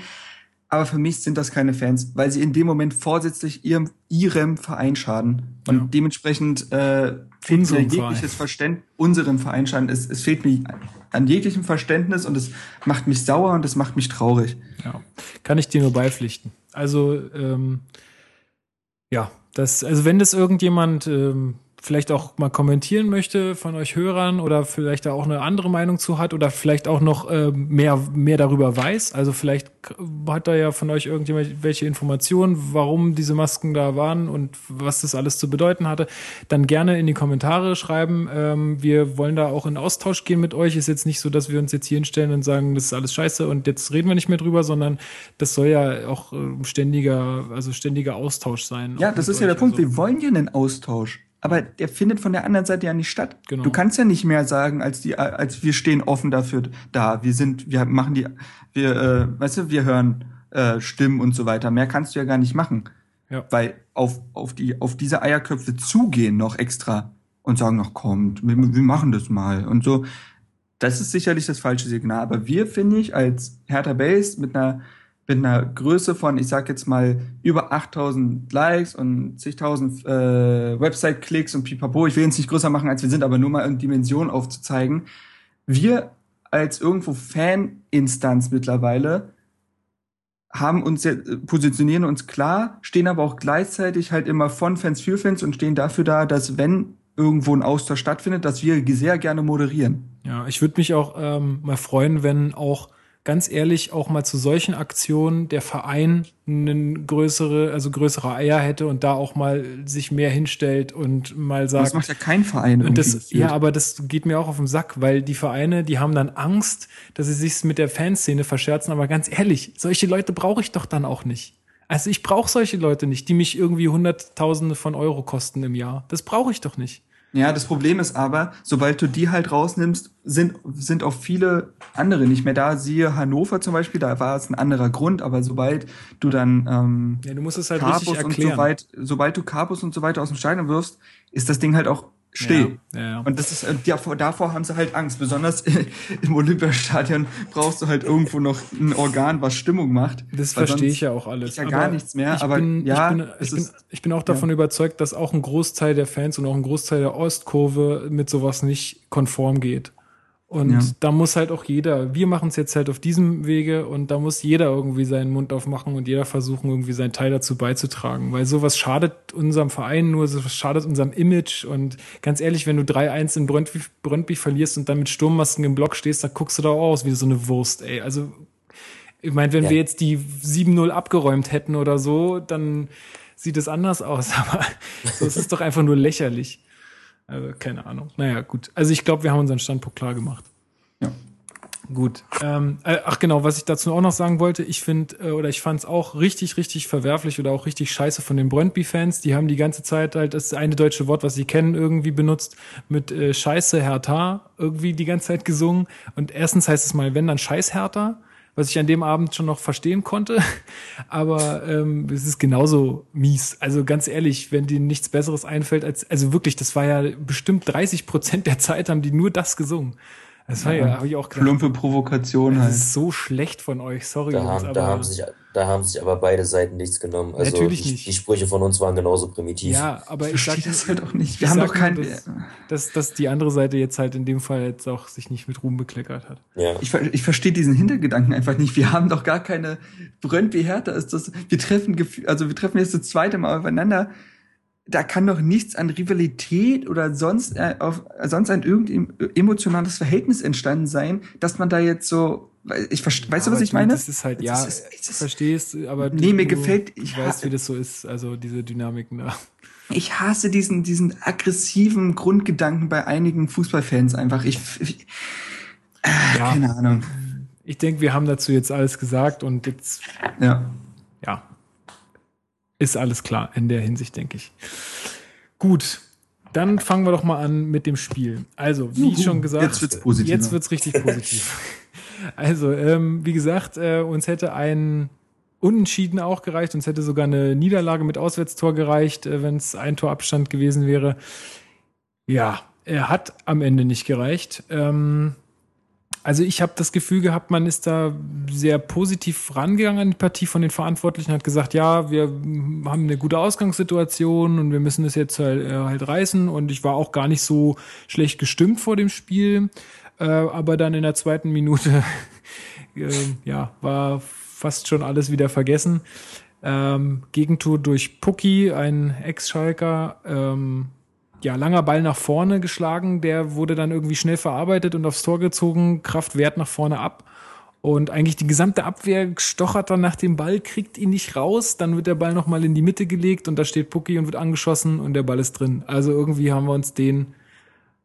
[SPEAKER 2] aber für mich sind das keine Fans, weil sie in dem Moment vorsätzlich ihrem, ihrem Verein schaden. Und ja. dementsprechend äh, fehlt mir jegliches Verständnis, unserem Verein schaden. Es, es fehlt mir an jeglichem Verständnis und es macht mich sauer und es macht mich traurig.
[SPEAKER 1] Ja, kann ich dir nur beipflichten. Also, ähm, ja, das, also wenn das irgendjemand ähm, vielleicht auch mal kommentieren möchte von euch Hörern oder vielleicht da auch eine andere Meinung zu hat oder vielleicht auch noch äh, mehr, mehr darüber weiß. Also vielleicht hat da ja von euch irgendjemand welche Informationen, warum diese Masken da waren und was das alles zu bedeuten hatte, dann gerne in die Kommentare schreiben. Ähm, wir wollen da auch in Austausch gehen mit euch. Ist jetzt nicht so, dass wir uns jetzt hier hinstellen und sagen, das ist alles scheiße und jetzt reden wir nicht mehr drüber, sondern das soll ja auch äh, ständiger, also ständiger Austausch sein.
[SPEAKER 2] Ja, das ist ja der Punkt. Also, wir wollen ja einen Austausch aber der findet von der anderen Seite ja nicht statt. Genau. Du kannst ja nicht mehr sagen, als die, als wir stehen offen dafür da. Wir sind, wir machen die, wir, äh, weißt du, wir hören äh, Stimmen und so weiter. Mehr kannst du ja gar nicht machen. Ja. Weil auf, auf die, auf diese Eierköpfe zugehen noch extra und sagen, ach kommt, wir, wir machen das mal und so. Das ist sicherlich das falsche Signal. Aber wir, finde ich, als Hertha Base mit einer mit einer Größe von, ich sag jetzt mal, über 8000 Likes und zigtausend äh, Website-Klicks und pipapo. Ich will jetzt nicht größer machen, als wir sind, aber nur mal eine Dimension aufzuzeigen. Wir als irgendwo Fan-Instanz mittlerweile haben uns ja, positionieren uns klar, stehen aber auch gleichzeitig halt immer von Fans für Fans und stehen dafür da, dass wenn irgendwo ein Austausch stattfindet, dass wir sehr gerne moderieren.
[SPEAKER 1] Ja, ich würde mich auch ähm, mal freuen, wenn auch ganz ehrlich auch mal zu solchen Aktionen der Verein eine größere, also größere Eier hätte und da auch mal sich mehr hinstellt und mal sagt. Das
[SPEAKER 2] macht ja kein Verein.
[SPEAKER 1] Und das, ja, aber das geht mir auch auf den Sack, weil die Vereine, die haben dann Angst, dass sie sich mit der Fanszene verscherzen. Aber ganz ehrlich, solche Leute brauche ich doch dann auch nicht. Also ich brauche solche Leute nicht, die mich irgendwie Hunderttausende von Euro kosten im Jahr. Das brauche ich doch nicht.
[SPEAKER 2] Ja, das Problem ist aber, sobald du die halt rausnimmst, sind, sind auch viele andere nicht mehr da. Siehe Hannover zum Beispiel, da war es ein anderer Grund, aber sobald du dann ähm,
[SPEAKER 1] ja, du musst es halt Carpus richtig erklären.
[SPEAKER 2] und so weit, sobald du Carpus und so weiter aus dem Stadion wirfst, ist das Ding halt auch still. Ja, ja, ja. Und das ist äh, davor, davor haben sie halt Angst. Besonders im Olympiastadion brauchst du halt irgendwo noch ein Organ, was Stimmung macht.
[SPEAKER 1] Das verstehe ich ja auch alles.
[SPEAKER 2] Ist ja gar nichts mehr. Aber
[SPEAKER 1] bin,
[SPEAKER 2] ja,
[SPEAKER 1] ich bin, ich bin, ich bin auch davon überzeugt, dass auch ein Großteil der Fans und auch ein Großteil der Ostkurve mit sowas nicht konform geht. Und ja. da muss halt auch jeder, wir machen es jetzt halt auf diesem Wege und da muss jeder irgendwie seinen Mund aufmachen und jeder versuchen, irgendwie seinen Teil dazu beizutragen. Weil sowas schadet unserem Verein nur, sowas schadet unserem Image. Und ganz ehrlich, wenn du 3-1 in Brøndby, Brøndby verlierst und dann mit Sturmmasken im Block stehst, dann guckst du da auch aus wie so eine Wurst, ey. Also, ich meine, wenn ja. wir jetzt die 7-0 abgeräumt hätten oder so, dann sieht es anders aus. Aber so, es ist doch einfach nur lächerlich. Also keine Ahnung. Naja, gut. Also ich glaube, wir haben unseren Standpunkt klar gemacht.
[SPEAKER 2] Ja.
[SPEAKER 1] Gut. Ähm, äh, ach genau, was ich dazu auch noch sagen wollte, ich finde äh, oder ich fand es auch richtig, richtig verwerflich oder auch richtig scheiße von den Brøndby-Fans. Die haben die ganze Zeit halt das eine deutsche Wort, was sie kennen, irgendwie benutzt mit äh, Scheiße Hertha irgendwie die ganze Zeit gesungen. Und erstens heißt es mal, wenn dann Scheiß Hertha was ich an dem Abend schon noch verstehen konnte. Aber ähm, es ist genauso mies. Also ganz ehrlich, wenn dir nichts Besseres einfällt als, also wirklich, das war ja bestimmt 30 Prozent der Zeit haben die nur das gesungen. Das war ja, ja habe ich auch
[SPEAKER 2] gedacht. Plumpe Provokation halt.
[SPEAKER 1] Das ist so schlecht von euch, sorry.
[SPEAKER 3] Da, haben, da, haben sich, da haben sich aber beide Seiten nichts genommen. Also
[SPEAKER 1] Natürlich
[SPEAKER 3] die,
[SPEAKER 1] nicht.
[SPEAKER 3] Die Sprüche von uns waren genauso primitiv.
[SPEAKER 1] Ja, aber ich, ich
[SPEAKER 2] das halt auch nicht. Wir haben doch kein.
[SPEAKER 1] Dass, dass, dass die andere Seite jetzt halt in dem Fall jetzt auch sich nicht mit Ruhm bekleckert hat.
[SPEAKER 2] Ja. Ich, ich verstehe diesen Hintergedanken einfach nicht. Wir haben doch gar keine Brönt wie Hertha ist das. Wir treffen, also wir treffen jetzt das zweite Mal aufeinander da kann doch nichts an Rivalität oder sonst äh, auf sonst ein irgendein emotionales Verhältnis entstanden sein, dass man da jetzt so ich weißt ja, du was ich meine?
[SPEAKER 1] Das ist halt ja, ist, ist, ist, verstehst, aber
[SPEAKER 2] nee, mir gefällt
[SPEAKER 1] ich weiß, wie das so ist, also diese Dynamiken da.
[SPEAKER 2] Ich hasse diesen diesen aggressiven Grundgedanken bei einigen Fußballfans einfach. Ich, ich
[SPEAKER 1] äh, ja, keine Ahnung. Ich denke, wir haben dazu jetzt alles gesagt und jetzt
[SPEAKER 2] ja.
[SPEAKER 1] Ja, ist alles klar in der Hinsicht, denke ich. Gut. dann fangen wir doch mal an mit dem Spiel. Also, wie Juhu, schon gesagt,
[SPEAKER 2] jetzt wird's positiv.
[SPEAKER 1] Jetzt wird's richtig positiv. also, ähm, wie gesagt, äh, uns hätte ein Unentschieden auch gereicht, uns hätte sogar eine Niederlage mit Auswärtstor gereicht, äh, wenn es ein Torabstand gewesen wäre. Ja, er hat am Ende nicht gereicht. Ähm, also ich habe das Gefühl gehabt, man ist da sehr positiv rangegangen an die Partie von den Verantwortlichen, hat gesagt, ja, wir haben eine gute Ausgangssituation und wir müssen es jetzt halt, äh, halt reißen. Und ich war auch gar nicht so schlecht gestimmt vor dem Spiel. Äh, aber dann in der zweiten Minute, äh, ja, war fast schon alles wieder vergessen. Ähm, Gegentor durch Pucki, ein Ex-Schalker. Ähm, ja, langer Ball nach vorne geschlagen, der wurde dann irgendwie schnell verarbeitet und aufs Tor gezogen, Kraft wehrt nach vorne ab. Und eigentlich die gesamte Abwehr stochert dann nach dem Ball, kriegt ihn nicht raus, dann wird der Ball nochmal in die Mitte gelegt und da steht Pucki und wird angeschossen und der Ball ist drin. Also irgendwie haben wir uns den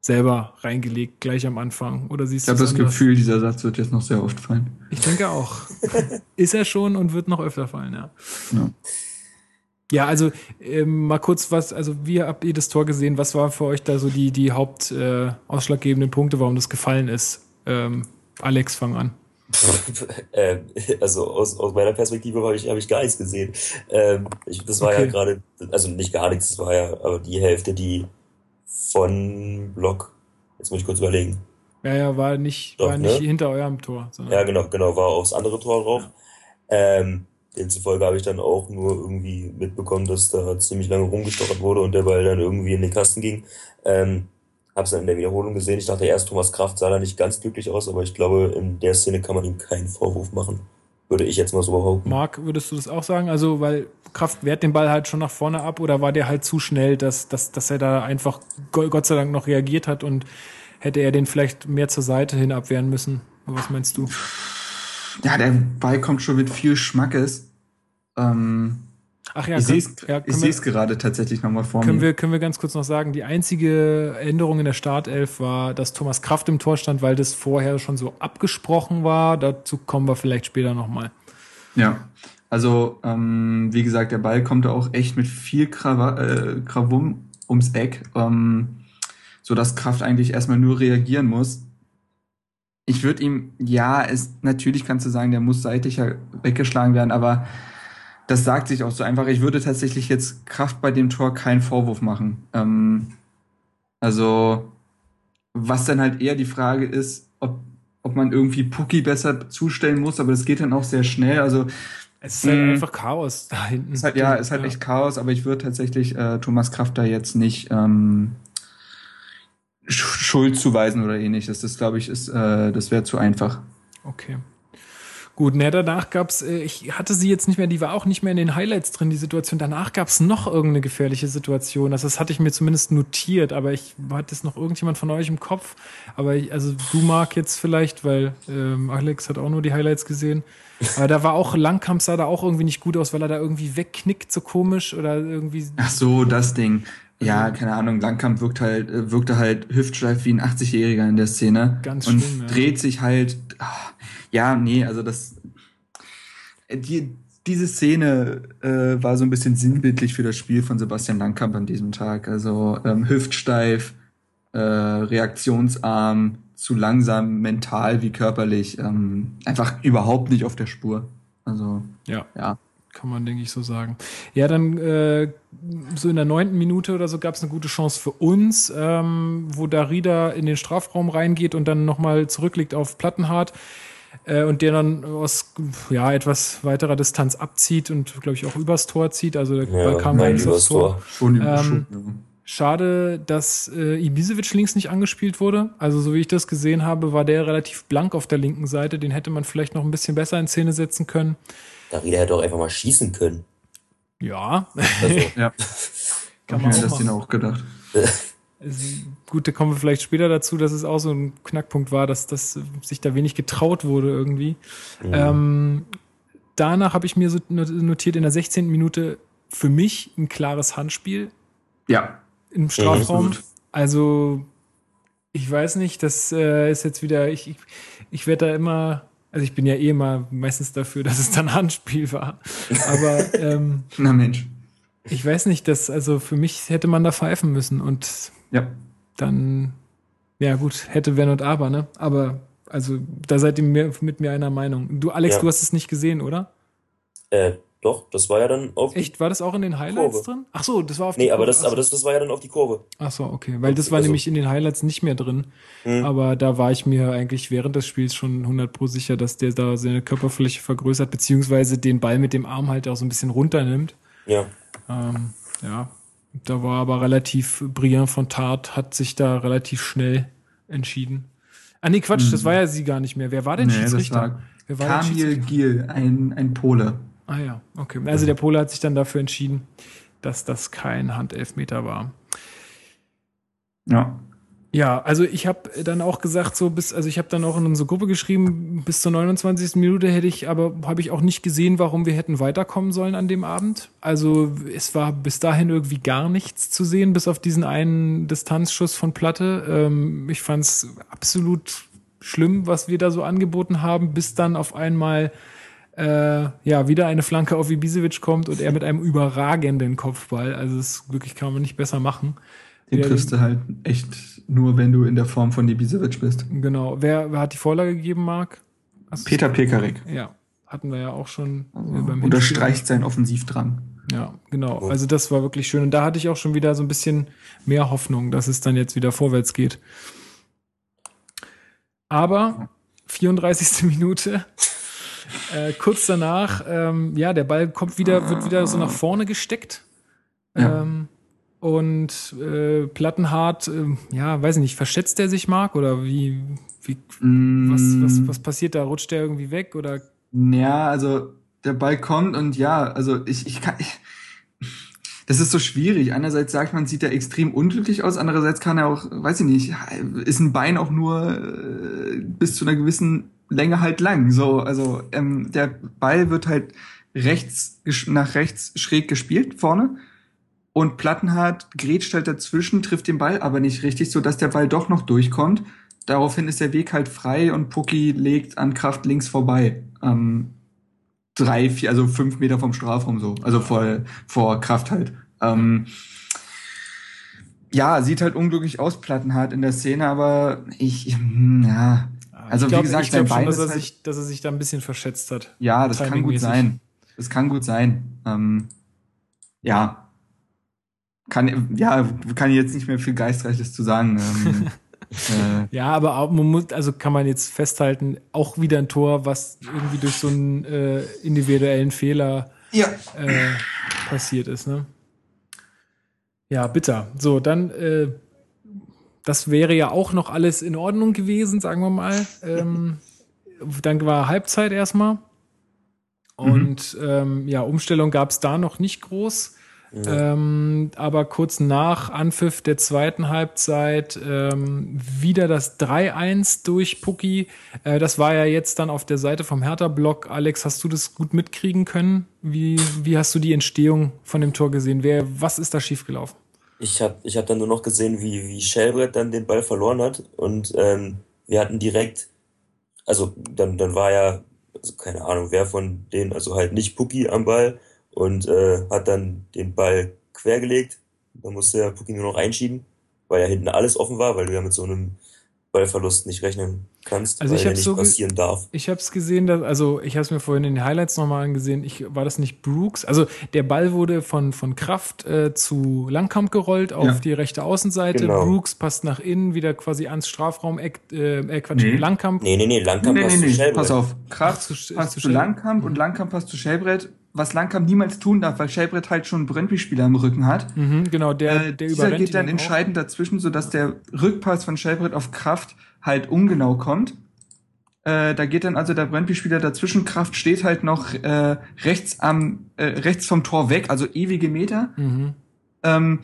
[SPEAKER 1] selber reingelegt, gleich am Anfang. Oder siehst
[SPEAKER 2] du Ich habe das Gefühl, dieser Satz wird jetzt noch sehr oft fallen.
[SPEAKER 1] Ich denke auch. ist er schon und wird noch öfter fallen, ja. ja. Ja, also ähm, mal kurz was, also wie habt ihr das Tor gesehen? Was war für euch da so die, die haupt äh, ausschlaggebenden Punkte, warum das gefallen ist? Ähm, Alex, fang an.
[SPEAKER 3] ähm, also aus, aus meiner Perspektive habe ich, hab ich gar nichts gesehen. Ähm, ich, das war okay. ja gerade, also nicht gar nichts, das war ja aber die Hälfte, die von Block, jetzt muss ich kurz überlegen.
[SPEAKER 1] Ja, ja, war nicht, Doch, war nicht ne? hinter eurem Tor.
[SPEAKER 3] Sondern ja, genau, genau, war aufs andere Tor drauf. Ja. Ähm, Demzufolge habe ich dann auch nur irgendwie mitbekommen, dass da ziemlich lange rumgestochert wurde und der Ball dann irgendwie in den Kasten ging. Ähm, habe es dann in der Wiederholung gesehen. Ich dachte erst, Thomas Kraft sah da nicht ganz glücklich aus, aber ich glaube, in der Szene kann man ihm keinen Vorwurf machen. Würde ich jetzt mal so behaupten.
[SPEAKER 1] Marc, würdest du das auch sagen? Also, weil Kraft wehrt den Ball halt schon nach vorne ab oder war der halt zu schnell, dass, dass, dass er da einfach Gott sei Dank noch reagiert hat und hätte er den vielleicht mehr zur Seite hin abwehren müssen? Was meinst du?
[SPEAKER 2] Ja, der Ball kommt schon mit viel Schmackes. Ähm, Ach ja, ich sehe es ja, gerade tatsächlich nochmal vor
[SPEAKER 1] können mir. Wir, können wir ganz kurz noch sagen, die einzige Änderung in der Startelf war, dass Thomas Kraft im Tor stand, weil das vorher schon so abgesprochen war. Dazu kommen wir vielleicht später nochmal.
[SPEAKER 2] Ja, also ähm, wie gesagt, der Ball kommt auch echt mit viel Krav äh, Krawum ums Eck, ähm, so dass Kraft eigentlich erstmal nur reagieren muss ich würde ihm, ja, es, natürlich kannst du sagen, der muss seitlicher weggeschlagen werden, aber das sagt sich auch so einfach. Ich würde tatsächlich jetzt Kraft bei dem Tor keinen Vorwurf machen. Ähm, also, was dann halt eher die Frage ist, ob, ob man irgendwie Pucki besser zustellen muss, aber das geht dann auch sehr schnell. Also,
[SPEAKER 1] es ist halt mh, einfach Chaos da hinten.
[SPEAKER 2] Ist halt, ja, es ist halt ja. echt Chaos, aber ich würde tatsächlich äh, Thomas Kraft da jetzt nicht ähm, Schuld zuweisen oder ähnliches. Das glaube ich ist, äh, das wäre zu einfach.
[SPEAKER 1] Okay. Gut, ne, danach gab's, äh, ich hatte sie jetzt nicht mehr, die war auch nicht mehr in den Highlights drin, die Situation. Danach gab's noch irgendeine gefährliche Situation. Also das hatte ich mir zumindest notiert, aber ich hatte es noch irgendjemand von euch im Kopf. Aber ich, also du mag jetzt vielleicht, weil ähm, Alex hat auch nur die Highlights gesehen. Aber da war auch Langkamp sah da auch irgendwie nicht gut aus, weil er da irgendwie wegknickt so komisch oder irgendwie.
[SPEAKER 2] Ach so, das Ding. Ja, also keine Ahnung, Langkamp wirkt halt, äh, wirkte halt hüftsteif wie ein 80-Jähriger in der Szene.
[SPEAKER 1] Ganz
[SPEAKER 2] und
[SPEAKER 1] schlimm,
[SPEAKER 2] ja. dreht sich halt, ach, ja, nee, also das, die, diese Szene äh, war so ein bisschen sinnbildlich für das Spiel von Sebastian Langkamp an diesem Tag. Also ähm, hüftsteif, äh, reaktionsarm, zu langsam mental wie körperlich, ähm, einfach überhaupt nicht auf der Spur. Also
[SPEAKER 1] ja. ja. Kann man, denke ich, so sagen. Ja, dann äh, so in der neunten Minute oder so gab es eine gute Chance für uns, ähm, wo Darida in den Strafraum reingeht und dann nochmal zurücklegt auf Plattenhardt äh, und der dann aus ja, etwas weiterer Distanz abzieht und, glaube ich, auch übers Tor zieht. Also der ja, Ball kam rein übers Tor. Tor. Schon ähm, Schade, dass äh, Ibisevic links nicht angespielt wurde. Also so wie ich das gesehen habe, war der relativ blank auf der linken Seite. Den hätte man vielleicht noch ein bisschen besser in Szene setzen können.
[SPEAKER 3] Darida hätte auch einfach mal schießen können.
[SPEAKER 1] Ja. Also,
[SPEAKER 2] ja. Kann man auch das denen auch gedacht.
[SPEAKER 1] Gut, da kommen wir vielleicht später dazu, dass es auch so ein Knackpunkt war, dass, dass sich da wenig getraut wurde irgendwie. Mhm. Ähm, danach habe ich mir so notiert in der 16. Minute für mich ein klares Handspiel.
[SPEAKER 2] Ja.
[SPEAKER 1] Im Strafraum. Ja, also, ich weiß nicht, das äh, ist jetzt wieder, ich, ich, ich werde da immer also ich bin ja eh immer meistens dafür, dass es dann Handspiel war. Aber ähm,
[SPEAKER 2] na Mensch.
[SPEAKER 1] Ich weiß nicht, dass also für mich hätte man da pfeifen müssen und
[SPEAKER 2] Ja.
[SPEAKER 1] Dann, ja gut, hätte wenn und aber, ne? Aber, also, da seid ihr mir, mit mir einer Meinung. Du, Alex,
[SPEAKER 3] Ja.
[SPEAKER 1] du hast es nicht gesehen, oder?
[SPEAKER 3] Äh, doch, das war ja dann auf die
[SPEAKER 1] Echt? War das auch in den Highlights
[SPEAKER 3] Kurve.
[SPEAKER 1] drin? Ach so, das war auf die
[SPEAKER 3] Nee, aber
[SPEAKER 1] Kurve.
[SPEAKER 3] das, aber das, das war ja dann auf die Kurve.
[SPEAKER 1] Ach so, okay. Weil das war
[SPEAKER 3] Also-
[SPEAKER 1] nämlich in den Highlights nicht mehr drin.
[SPEAKER 3] Hm.
[SPEAKER 1] Aber da war ich mir eigentlich während des Spiels schon 100 pro sicher, dass der da seine Körperfläche vergrößert, beziehungsweise den Ball mit dem Arm halt auch so ein bisschen runternimmt.
[SPEAKER 3] Ja.
[SPEAKER 1] Ähm, ja, da war aber relativ, Brian von Tart hat sich da relativ schnell entschieden. Ah nee, Quatsch, das war ja sie gar nicht mehr. Wer war denn
[SPEAKER 2] Mhm. Nee, das
[SPEAKER 1] Schiedsrichter?
[SPEAKER 2] war
[SPEAKER 1] Wer war denn
[SPEAKER 2] Kamil? Giel, ein, ein Pole.
[SPEAKER 1] Ah ja, okay. Also der Pole hat sich dann dafür entschieden, dass das kein Handelfmeter war.
[SPEAKER 2] Ja.
[SPEAKER 1] Ja, also ich habe dann auch gesagt, so bis, also ich habe dann auch in unsere Gruppe geschrieben, bis zur 29. Minute hätte ich, aber habe ich auch nicht gesehen, warum wir hätten weiterkommen sollen an dem Abend. Also es war bis dahin irgendwie gar nichts zu sehen, bis auf diesen einen Distanzschuss von Platte. Ähm, ich fand es absolut schlimm, was wir da so angeboten haben, bis dann auf einmal äh, ja wieder eine Flanke auf Ibisevic kommt und er mit einem überragenden Kopfball. Also es wirklich kann man nicht besser machen.
[SPEAKER 2] Den kriegst du halt echt nur, wenn du in der Form von Ibisevic bist.
[SPEAKER 1] Genau. Wer, wer hat die Vorlage gegeben, Marc? Hast
[SPEAKER 2] Peter Pekarik.
[SPEAKER 1] Ja, hatten wir ja auch schon äh,
[SPEAKER 2] Also,
[SPEAKER 1] beim
[SPEAKER 2] unterstreicht seinen Offensivdrang.
[SPEAKER 1] Ja, genau. Also das war wirklich schön. Und da hatte ich auch schon wieder so ein bisschen mehr Hoffnung, dass es dann jetzt wieder vorwärts geht. Aber 34. Minute. Äh, kurz danach, ähm, ja, der Ball kommt wieder, wird wieder so nach vorne gesteckt.
[SPEAKER 2] Ja.
[SPEAKER 1] Ähm, und äh, Plattenhardt, äh, ja, weiß ich nicht, verschätzt er sich, Marc? Oder wie, wie was, was,
[SPEAKER 2] Mm,
[SPEAKER 1] was passiert da? Rutscht der irgendwie weg? Oder
[SPEAKER 2] Ja, also der Ball kommt und ja, also ich, ich kann. Ich, das ist so schwierig. Einerseits sagt man, sieht er extrem unglücklich aus, andererseits kann er auch, weiß ich nicht, ist ein Bein auch nur äh, bis zu einer gewissen Länge halt lang. So, also ähm, der Ball wird halt rechts nach rechts schräg gespielt vorne und Plattenhardt grätscht halt dazwischen, trifft den Ball aber nicht richtig, so dass der Ball doch noch durchkommt. Daraufhin ist der Weg halt frei und Pucki legt an Kraft links vorbei. Ähm, drei, vier, also fünf Meter vom Strafraum so. Also vor, vor Kraft halt. Ähm, ja, sieht halt unglücklich aus, Plattenhardt in der Szene, aber ich, hm, ja. Also,
[SPEAKER 1] ich glaub,
[SPEAKER 2] wie gesagt,
[SPEAKER 1] ich
[SPEAKER 2] sein
[SPEAKER 1] schon,
[SPEAKER 2] Bein
[SPEAKER 1] dass
[SPEAKER 2] ist
[SPEAKER 1] er,
[SPEAKER 2] halt-
[SPEAKER 1] sich, dass er sich da ein bisschen verschätzt hat.
[SPEAKER 2] Ja, das kann gut sein. Das kann gut sein. Ähm, ja. Kann, ja, kann ich jetzt nicht mehr viel Geistreiches zu sagen. Ähm, äh,
[SPEAKER 1] Ja, aber auch, man muss, also kann man jetzt festhalten, auch wieder ein Tor, was irgendwie durch so einen äh, individuellen Fehler
[SPEAKER 2] ja.
[SPEAKER 1] äh, passiert ist, ne? Ja, bitter. So, dann, äh, das wäre ja auch noch alles in Ordnung gewesen, sagen wir mal. Ähm, dann war Halbzeit erstmal. Und ähm, ja, Umstellung gab es da noch nicht groß. Ähm, aber kurz nach Anpfiff der zweiten Halbzeit ähm, wieder das 3-1 durch Pucki. Äh, das war ja jetzt dann auf der Seite vom Hertha-Block. Alex, hast du das gut mitkriegen können? Wie, wie hast du die Entstehung von dem Tor gesehen? Wer, was ist da schiefgelaufen?
[SPEAKER 3] Ich habe ich hab dann nur noch gesehen, wie, wie Schellbrett dann den Ball verloren hat und ähm, wir hatten direkt, also dann, dann war ja, also keine Ahnung, wer von denen, also halt nicht Pucki am Ball und äh, hat dann den Ball quergelegt. Da musste ja Pucki nur noch einschieben, weil ja hinten alles offen war, weil du ja mit so einem Ballverlust nicht rechnen kannst,
[SPEAKER 1] Also
[SPEAKER 3] weil
[SPEAKER 1] ich
[SPEAKER 3] der
[SPEAKER 1] hab's
[SPEAKER 3] nicht
[SPEAKER 1] so
[SPEAKER 3] passieren darf.
[SPEAKER 1] Ich habe es gesehen, dass, also ich habe es mir vorhin in den Highlights nochmal angesehen. Ich, war das nicht Brooks? Also der Ball wurde von, von Kraft äh, zu Langkamp gerollt auf
[SPEAKER 2] Ja.
[SPEAKER 1] die rechte Außenseite.
[SPEAKER 3] Genau.
[SPEAKER 1] Brooks passt nach innen, wieder quasi ans Strafraum-Eck, äh, äh, Quatsch,
[SPEAKER 2] Nee.
[SPEAKER 1] Langkamp.
[SPEAKER 3] Nee, nee, nee, Langkamp
[SPEAKER 2] Nee,
[SPEAKER 3] passt
[SPEAKER 2] nee,
[SPEAKER 3] zu
[SPEAKER 2] nee,
[SPEAKER 3] Schellbrett.
[SPEAKER 2] pass auf. Kraft
[SPEAKER 1] Zu
[SPEAKER 2] passt
[SPEAKER 1] zu
[SPEAKER 2] zu,
[SPEAKER 1] Schell-
[SPEAKER 2] Langkamp und
[SPEAKER 1] Mhm.
[SPEAKER 2] Langkamp passt zu Schellbrett, was Langkamp niemals tun darf, weil Schellbrett halt schon einen Brøndby-Spieler im Rücken hat.
[SPEAKER 1] Mhm, genau, der,
[SPEAKER 2] Äh,
[SPEAKER 1] der
[SPEAKER 2] dieser geht dann
[SPEAKER 1] auch.
[SPEAKER 2] entscheidend dazwischen, sodass der Rückpass von Schellbrett auf Kraft halt ungenau kommt. Äh, da geht dann also der Brøndby-Spieler dazwischen. Kraft steht halt noch äh, rechts am äh, rechts vom Tor weg, also ewige Meter.
[SPEAKER 1] Mhm.
[SPEAKER 2] Ähm,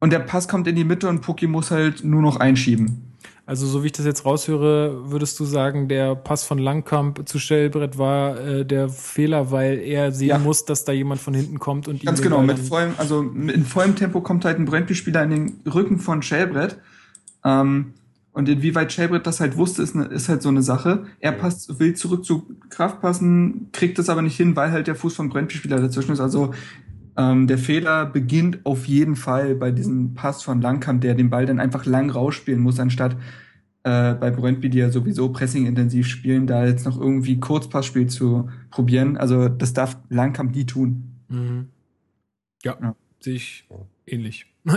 [SPEAKER 2] und der Pass kommt in die Mitte und Puki muss halt nur noch einschieben.
[SPEAKER 1] Also so wie ich das jetzt raushöre, würdest du sagen, der Pass von Langkamp zu Stellbrett war äh, der Fehler, weil er sehen
[SPEAKER 2] Ja.
[SPEAKER 1] muss, dass da jemand von hinten kommt und
[SPEAKER 2] Ganz genau, mit vollem, also in vollem Tempo kommt halt ein Brøndby-Spieler in den Rücken von Schellbrett. Ähm, und inwieweit Schellbrett das halt wusste, ist, ne, ist halt so eine Sache. Er passt, will zurück zu Kraft passen, kriegt es aber nicht hin, weil halt der Fuß vom Brøndby-Spieler dazwischen ist. Also Ähm, der Fehler beginnt auf jeden Fall bei diesem Pass von Langkamp, der den Ball dann einfach lang rausspielen muss, anstatt äh, bei Brøndby, die ja sowieso pressing-intensiv spielen, da jetzt noch irgendwie Kurzpassspiel zu probieren. Also das darf Langkamp nie tun.
[SPEAKER 1] Mhm. Ja, ja, sehe ich ähnlich.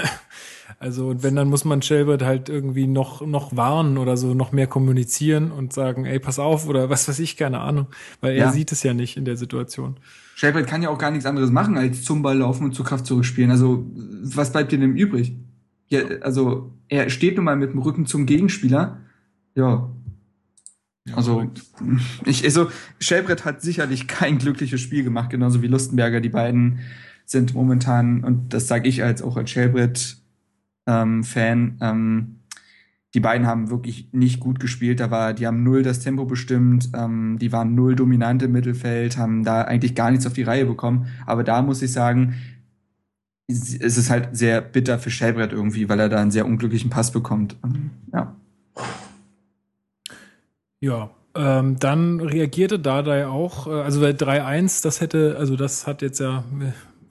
[SPEAKER 1] also und wenn, dann muss man Shelbert halt irgendwie noch, noch warnen oder so, noch mehr kommunizieren und sagen, ey, pass auf oder was weiß ich, keine Ahnung. Weil er ja. sieht es ja nicht in der Situation.
[SPEAKER 2] Shelbert kann ja auch gar nichts anderes machen, als zum Ball laufen und zur Kraft zurückspielen. Also was bleibt dir denn übrig? Ja, also er steht nun mal mit dem Rücken zum Gegenspieler. Ja. ja also, ich, also, Shelbrett hat sicherlich kein glückliches Spiel gemacht, genauso wie Lustenberger. Die beiden sind momentan, und das sage ich als auch als Shelbrett-Fan, ähm, ähm, die beiden haben wirklich nicht gut gespielt. Da war, die haben null das Tempo bestimmt, ähm, die waren null dominant im Mittelfeld, haben da eigentlich gar nichts auf die Reihe bekommen. Aber da muss ich sagen, es ist halt sehr bitter für Shelbrett irgendwie, weil er da einen sehr unglücklichen Pass bekommt. Ja.
[SPEAKER 1] Ja, ähm, dann reagierte Dardai auch, äh, also 3-1, das hätte, also das hat jetzt ja,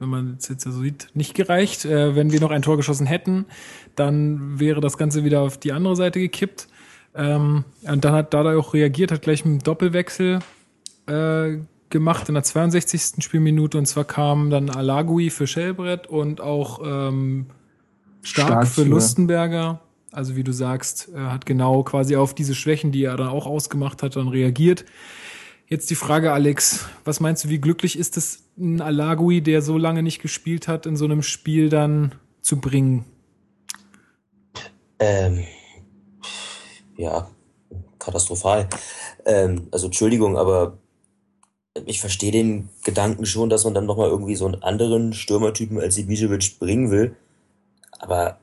[SPEAKER 1] wenn man es jetzt so sieht, nicht gereicht. Äh, wenn wir noch ein Tor geschossen hätten, dann wäre das Ganze wieder auf die andere Seite gekippt. Ähm, und dann hat Dardai auch reagiert, hat gleich mit Doppelwechsel äh, gemacht in der 62. Spielminute und zwar kam dann Alagui für Schellbrett und auch ähm, Stark, Stark für Lustenberger. Also wie du sagst, er hat genau quasi auf diese Schwächen, die er dann auch ausgemacht hat, dann reagiert. Jetzt die Frage, Alex, was meinst du, wie glücklich ist es, ein Alagui, der so lange nicht gespielt hat, in so einem Spiel dann zu bringen?
[SPEAKER 3] Ähm, ja, katastrophal. Ähm, also Entschuldigung, aber ich verstehe den Gedanken schon, dass man dann nochmal irgendwie so einen anderen Stürmertypen als Ibisevic bringen will. Aber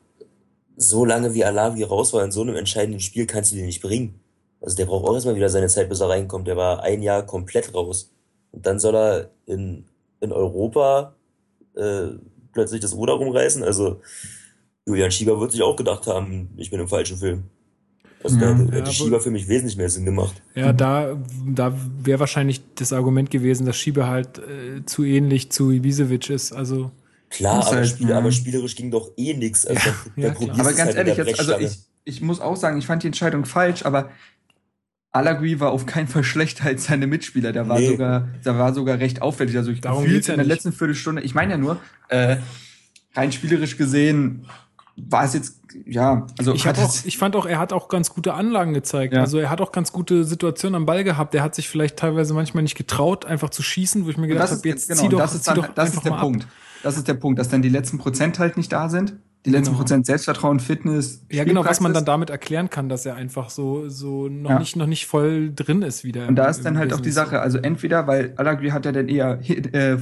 [SPEAKER 3] so lange wie Alavi raus war in so einem entscheidenden Spiel, kannst du den nicht bringen. Also der braucht auch erstmal wieder seine Zeit, bis er reinkommt. Der war ein Jahr komplett raus. Und dann soll er in, in Europa äh, plötzlich das Ruder rumreißen. Also Julian Schieber wird sich auch gedacht haben, ich bin im falschen Film. Also ja, da hätte ja, Schieber für mich wesentlich mehr Sinn gemacht.
[SPEAKER 1] Ja, da, da wäre wahrscheinlich das Argument gewesen, dass Schieber halt äh, zu ähnlich zu Ibisevic ist. Also
[SPEAKER 3] Klar, aber, halt, Spiel, aber, spielerisch ging doch eh nichts. Also
[SPEAKER 2] ja, ja, aber ganz halt ehrlich, jetzt, also ich, ich muss auch sagen, ich fand die Entscheidung falsch, aber Alagui war auf keinen Fall schlechter als seine Mitspieler. Der war nee. sogar, der war sogar recht auffällig. Also ich Darum gefühlt in der letzten Viertelstunde, ich meine ja nur, äh, rein spielerisch gesehen war es jetzt ja, also
[SPEAKER 1] ich, auch, ich fand auch, er hat auch ganz gute Anlagen gezeigt. Ja. Also er hat auch ganz gute Situationen am Ball gehabt. Er hat sich vielleicht teilweise manchmal nicht getraut, einfach zu schießen, wo ich mir gedacht habe, jetzt genau, zieh doch,
[SPEAKER 2] das ist, dann, doch das ist der Punkt. Ab. Das ist der Punkt, dass dann die letzten Prozent halt nicht da sind. Die letzten genau. Prozent Selbstvertrauen, Fitness.
[SPEAKER 1] Ja, genau, was man dann damit erklären kann, dass er einfach so, so noch ja. nicht, noch nicht voll drin ist wieder.
[SPEAKER 2] Und da ist dann halt Business. auch die Sache. Also entweder, weil Alagui hat ja dann eher, äh,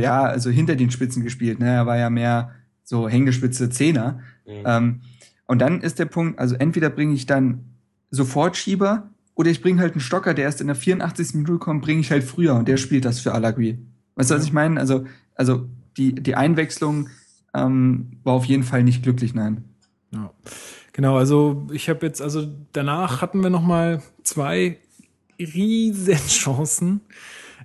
[SPEAKER 2] ja, also hinter den Spitzen gespielt, ne? Er war ja mehr so Hängespitze Zehner. Mhm. Ähm, und dann ist der Punkt, also entweder bringe ich dann sofort Schieber oder ich bringe halt einen Stocker, der erst in der 84. Minute kommt, bringe ich halt früher und der spielt das für Alagui. Weißt du, was ich meine? Also, also die, die Einwechslung ähm, war auf jeden Fall nicht glücklich, nein.
[SPEAKER 1] Ja. Genau, also ich habe jetzt, also danach hatten wir noch mal zwei riesen Chancen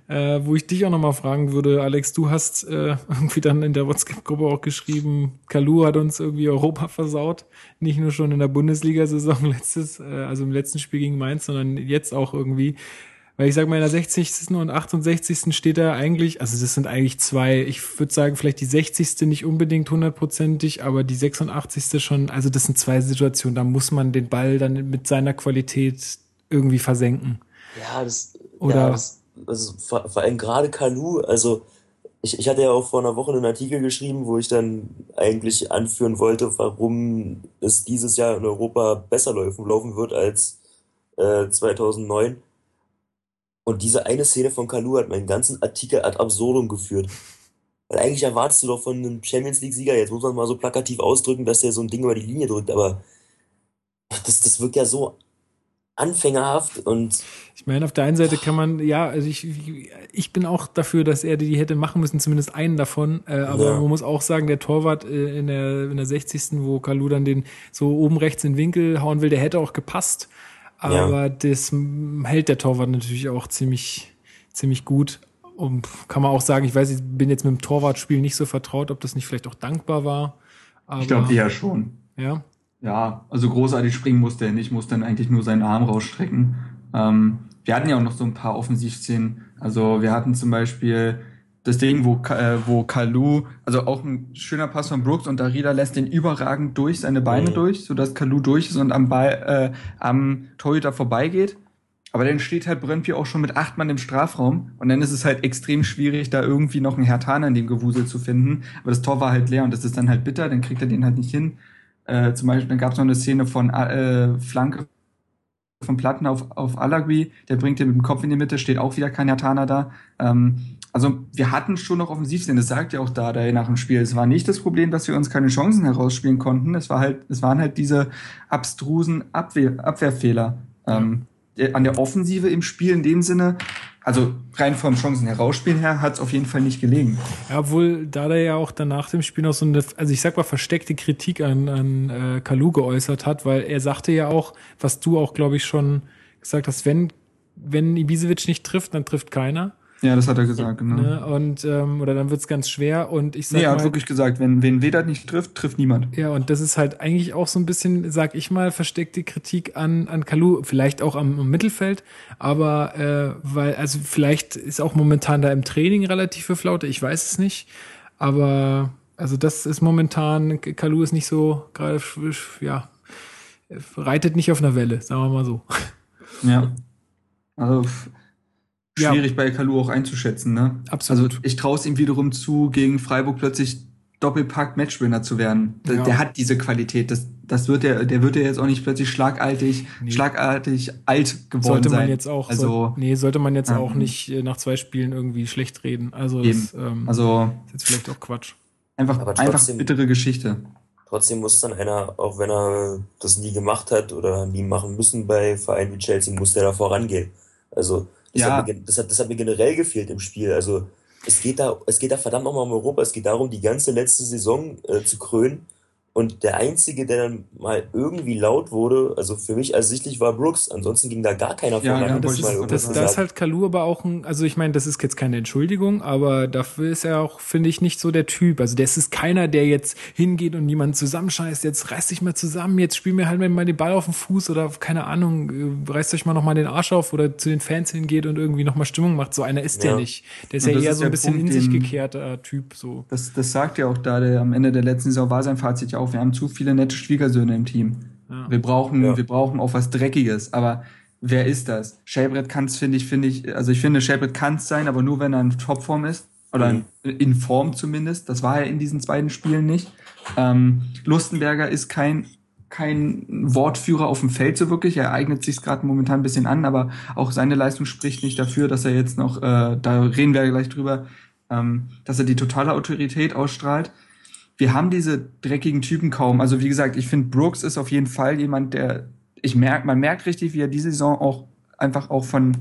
[SPEAKER 1] äh, wo ich dich auch nochmal fragen würde, Alex, du hast äh, irgendwie dann in der WhatsApp-Gruppe auch geschrieben, Kalu hat uns irgendwie Europa versaut. Nicht nur schon in der Bundesliga-Saison letztes, äh, also im letzten Spiel gegen Mainz, sondern jetzt auch irgendwie. Weil ich sage mal, in der 60. und 68. steht er eigentlich, also das sind eigentlich zwei, ich würde sagen, vielleicht die 60. nicht unbedingt hundertprozentig, aber die 86. schon, also das sind zwei Situationen, da muss man den Ball dann mit seiner Qualität irgendwie versenken.
[SPEAKER 3] Ja, das, Oder, ja, das, also vor, vor allem gerade Kalu, also ich, ich hatte ja auch vor einer Woche einen Artikel geschrieben, wo ich dann eigentlich anführen wollte, warum es dieses Jahr in Europa besser laufen, laufen wird als äh, 2009. Und diese eine Szene von Kalu hat meinen ganzen Artikel ad absurdum geführt. Weil eigentlich erwartest du doch von einem Champions League-Sieger, jetzt muss man mal so plakativ ausdrücken, dass der so ein Ding über die Linie drückt, aber das, das wirkt ja so anfängerhaft und
[SPEAKER 1] ich meine, auf der einen Seite kann man, ja, also ich, ich bin auch dafür, dass er die hätte machen müssen, zumindest einen davon. Äh, aber ja. man muss auch sagen, der Torwart äh, in, der, in der 60. wo Kalu dann den so oben rechts in den Winkel hauen will, der hätte auch gepasst. Aber ja. das hält der Torwart natürlich auch ziemlich, ziemlich gut. und kann man auch sagen, ich weiß, ich bin jetzt mit dem Torwartspiel nicht so vertraut, ob das nicht vielleicht auch dankbar war.
[SPEAKER 2] Aber, ich glaube eher schon.
[SPEAKER 1] Ja.
[SPEAKER 2] Ja, also großartig springen musste er nicht, musste dann eigentlich nur seinen Arm rausstrecken. Ähm, wir hatten ja auch noch so ein paar Offensivszenen. Also wir hatten zum Beispiel das Ding, wo, äh, wo Kalu, also auch ein schöner Pass von Brooks und Darida lässt den überragend durch, seine Beine mhm. durch, sodass Kalu durch ist und am Ball, äh, am Torhüter vorbeigeht. Aber dann steht halt Brøndby auch schon mit acht Mann im Strafraum und dann ist es halt extrem schwierig, da irgendwie noch einen Hertaner in dem Gewusel zu finden. Aber das Tor war halt leer und das ist dann halt bitter, dann kriegt er den halt nicht hin. Äh, zum Beispiel, dann gab es noch eine Szene von äh, Flanke von Platten auf, auf Alagui, der bringt den mit dem Kopf in die Mitte, steht auch wieder kein Hertaner da. Ähm, also wir hatten schon noch Offensivsinn, das sagt ja auch da nach dem Spiel. Es war nicht das Problem, dass wir uns keine Chancen herausspielen konnten. Es war halt, es waren halt diese abstrusen Abwehr, Abwehrfehler. Ähm, an der Offensive im Spiel in dem Sinne, also rein vom Chancen herausspielen her, hat es auf jeden Fall nicht gelegen.
[SPEAKER 1] Ja, obwohl da der ja auch danach dem Spiel noch so eine, also ich sag mal, versteckte Kritik an, an äh, Kalu geäußert hat, weil er sagte ja auch, was du auch, glaube ich, schon gesagt hast, wenn, wenn Ibisevic nicht trifft, dann trifft keiner.
[SPEAKER 2] Ja, das hat er gesagt, genau.
[SPEAKER 1] Ne? Und, ähm, oder dann wird's ganz schwer und ich
[SPEAKER 2] sag nee, er hat mal, wirklich gesagt, wenn, wenn Vedat nicht trifft, trifft niemand.
[SPEAKER 1] Ja, und das ist halt eigentlich auch so ein bisschen, sag ich mal, versteckte Kritik an, an Kalu, vielleicht auch am, am Mittelfeld, aber äh, weil, also vielleicht ist auch momentan da im Training relativ für Flaute, ich weiß es nicht, aber also das ist momentan, Kalu ist nicht so gerade, ja, reitet nicht auf einer Welle, sagen wir mal so.
[SPEAKER 2] Ja. Also schwierig ja. bei Kalu auch einzuschätzen, ne?
[SPEAKER 1] Absolut.
[SPEAKER 2] Also ich traue es ihm wiederum zu, gegen Freiburg plötzlich Doppelpack Matchwinner zu werden. Ja. Der hat diese Qualität. Das, das wird der, der wird ja jetzt auch nicht plötzlich schlagartig, nee. schlagartig alt geworden
[SPEAKER 1] sollte man
[SPEAKER 2] sein.
[SPEAKER 1] jetzt auch, also, soll, nee, sollte man jetzt ähm, auch nicht äh, nach zwei Spielen irgendwie schlecht reden. Also,
[SPEAKER 2] das, ähm, also
[SPEAKER 1] ist jetzt vielleicht auch Quatsch.
[SPEAKER 2] Einfach, trotzdem, einfach bittere Geschichte.
[SPEAKER 3] Trotzdem muss dann einer, auch wenn er das nie gemacht hat oder nie machen müssen bei Vereinen wie Chelsea, muss der da vorangehen. Also das, ja. hat mir, das, hat, das hat mir generell gefehlt im Spiel. Also es geht da, es geht da verdammt nochmal um Europa. Es geht darum, die ganze letzte Saison äh, zu krönen. Und der Einzige, der dann mal irgendwie laut wurde, also für mich ersichtlich war Brooks. Ansonsten ging da gar keiner
[SPEAKER 1] ja, voran. Ja, das, ist, das, das ist halt Kalu aber auch ein, also ich meine, das ist jetzt keine Entschuldigung, aber dafür ist er auch, finde ich, nicht so der Typ. Also das ist keiner, der jetzt hingeht und niemanden zusammenscheißt, jetzt reißt dich mal zusammen, jetzt spiel mir halt mal den Ball auf den Fuß oder keine Ahnung, äh, reißt euch mal nochmal den Arsch auf oder zu den Fans hingeht und irgendwie nochmal Stimmung macht. So einer ist ja. der nicht. Der ist und ja eher ist so ein bisschen Punkt, in sich gekehrter Typ. So.
[SPEAKER 2] Das, das sagt ja auch da, der am Ende der letzten Saison war sein Fazit ja auch, wir haben zu viele nette Schwiegersöhne im Team. Ja. Wir brauchen, ja. wir brauchen auch was Dreckiges. Aber wer ist das? Shelbrett kann es, finde ich, finde ich, also ich finde, Shelbrett kann es sein, aber nur wenn er in Topform ist. Oder mhm. in Form zumindest. Das war er in diesen beiden Spielen nicht. Ähm, Lustenberger ist kein kein Wortführer auf dem Feld so wirklich. Er eignet sich gerade momentan ein bisschen an, aber auch seine Leistung spricht nicht dafür, dass er jetzt noch, äh, da reden wir gleich drüber, ähm, dass er die totale Autorität ausstrahlt wir haben diese dreckigen Typen kaum. Also wie gesagt, ich finde, Brooks ist auf jeden Fall jemand, der, ich merke, man merkt richtig, wie er diese Saison auch einfach auch von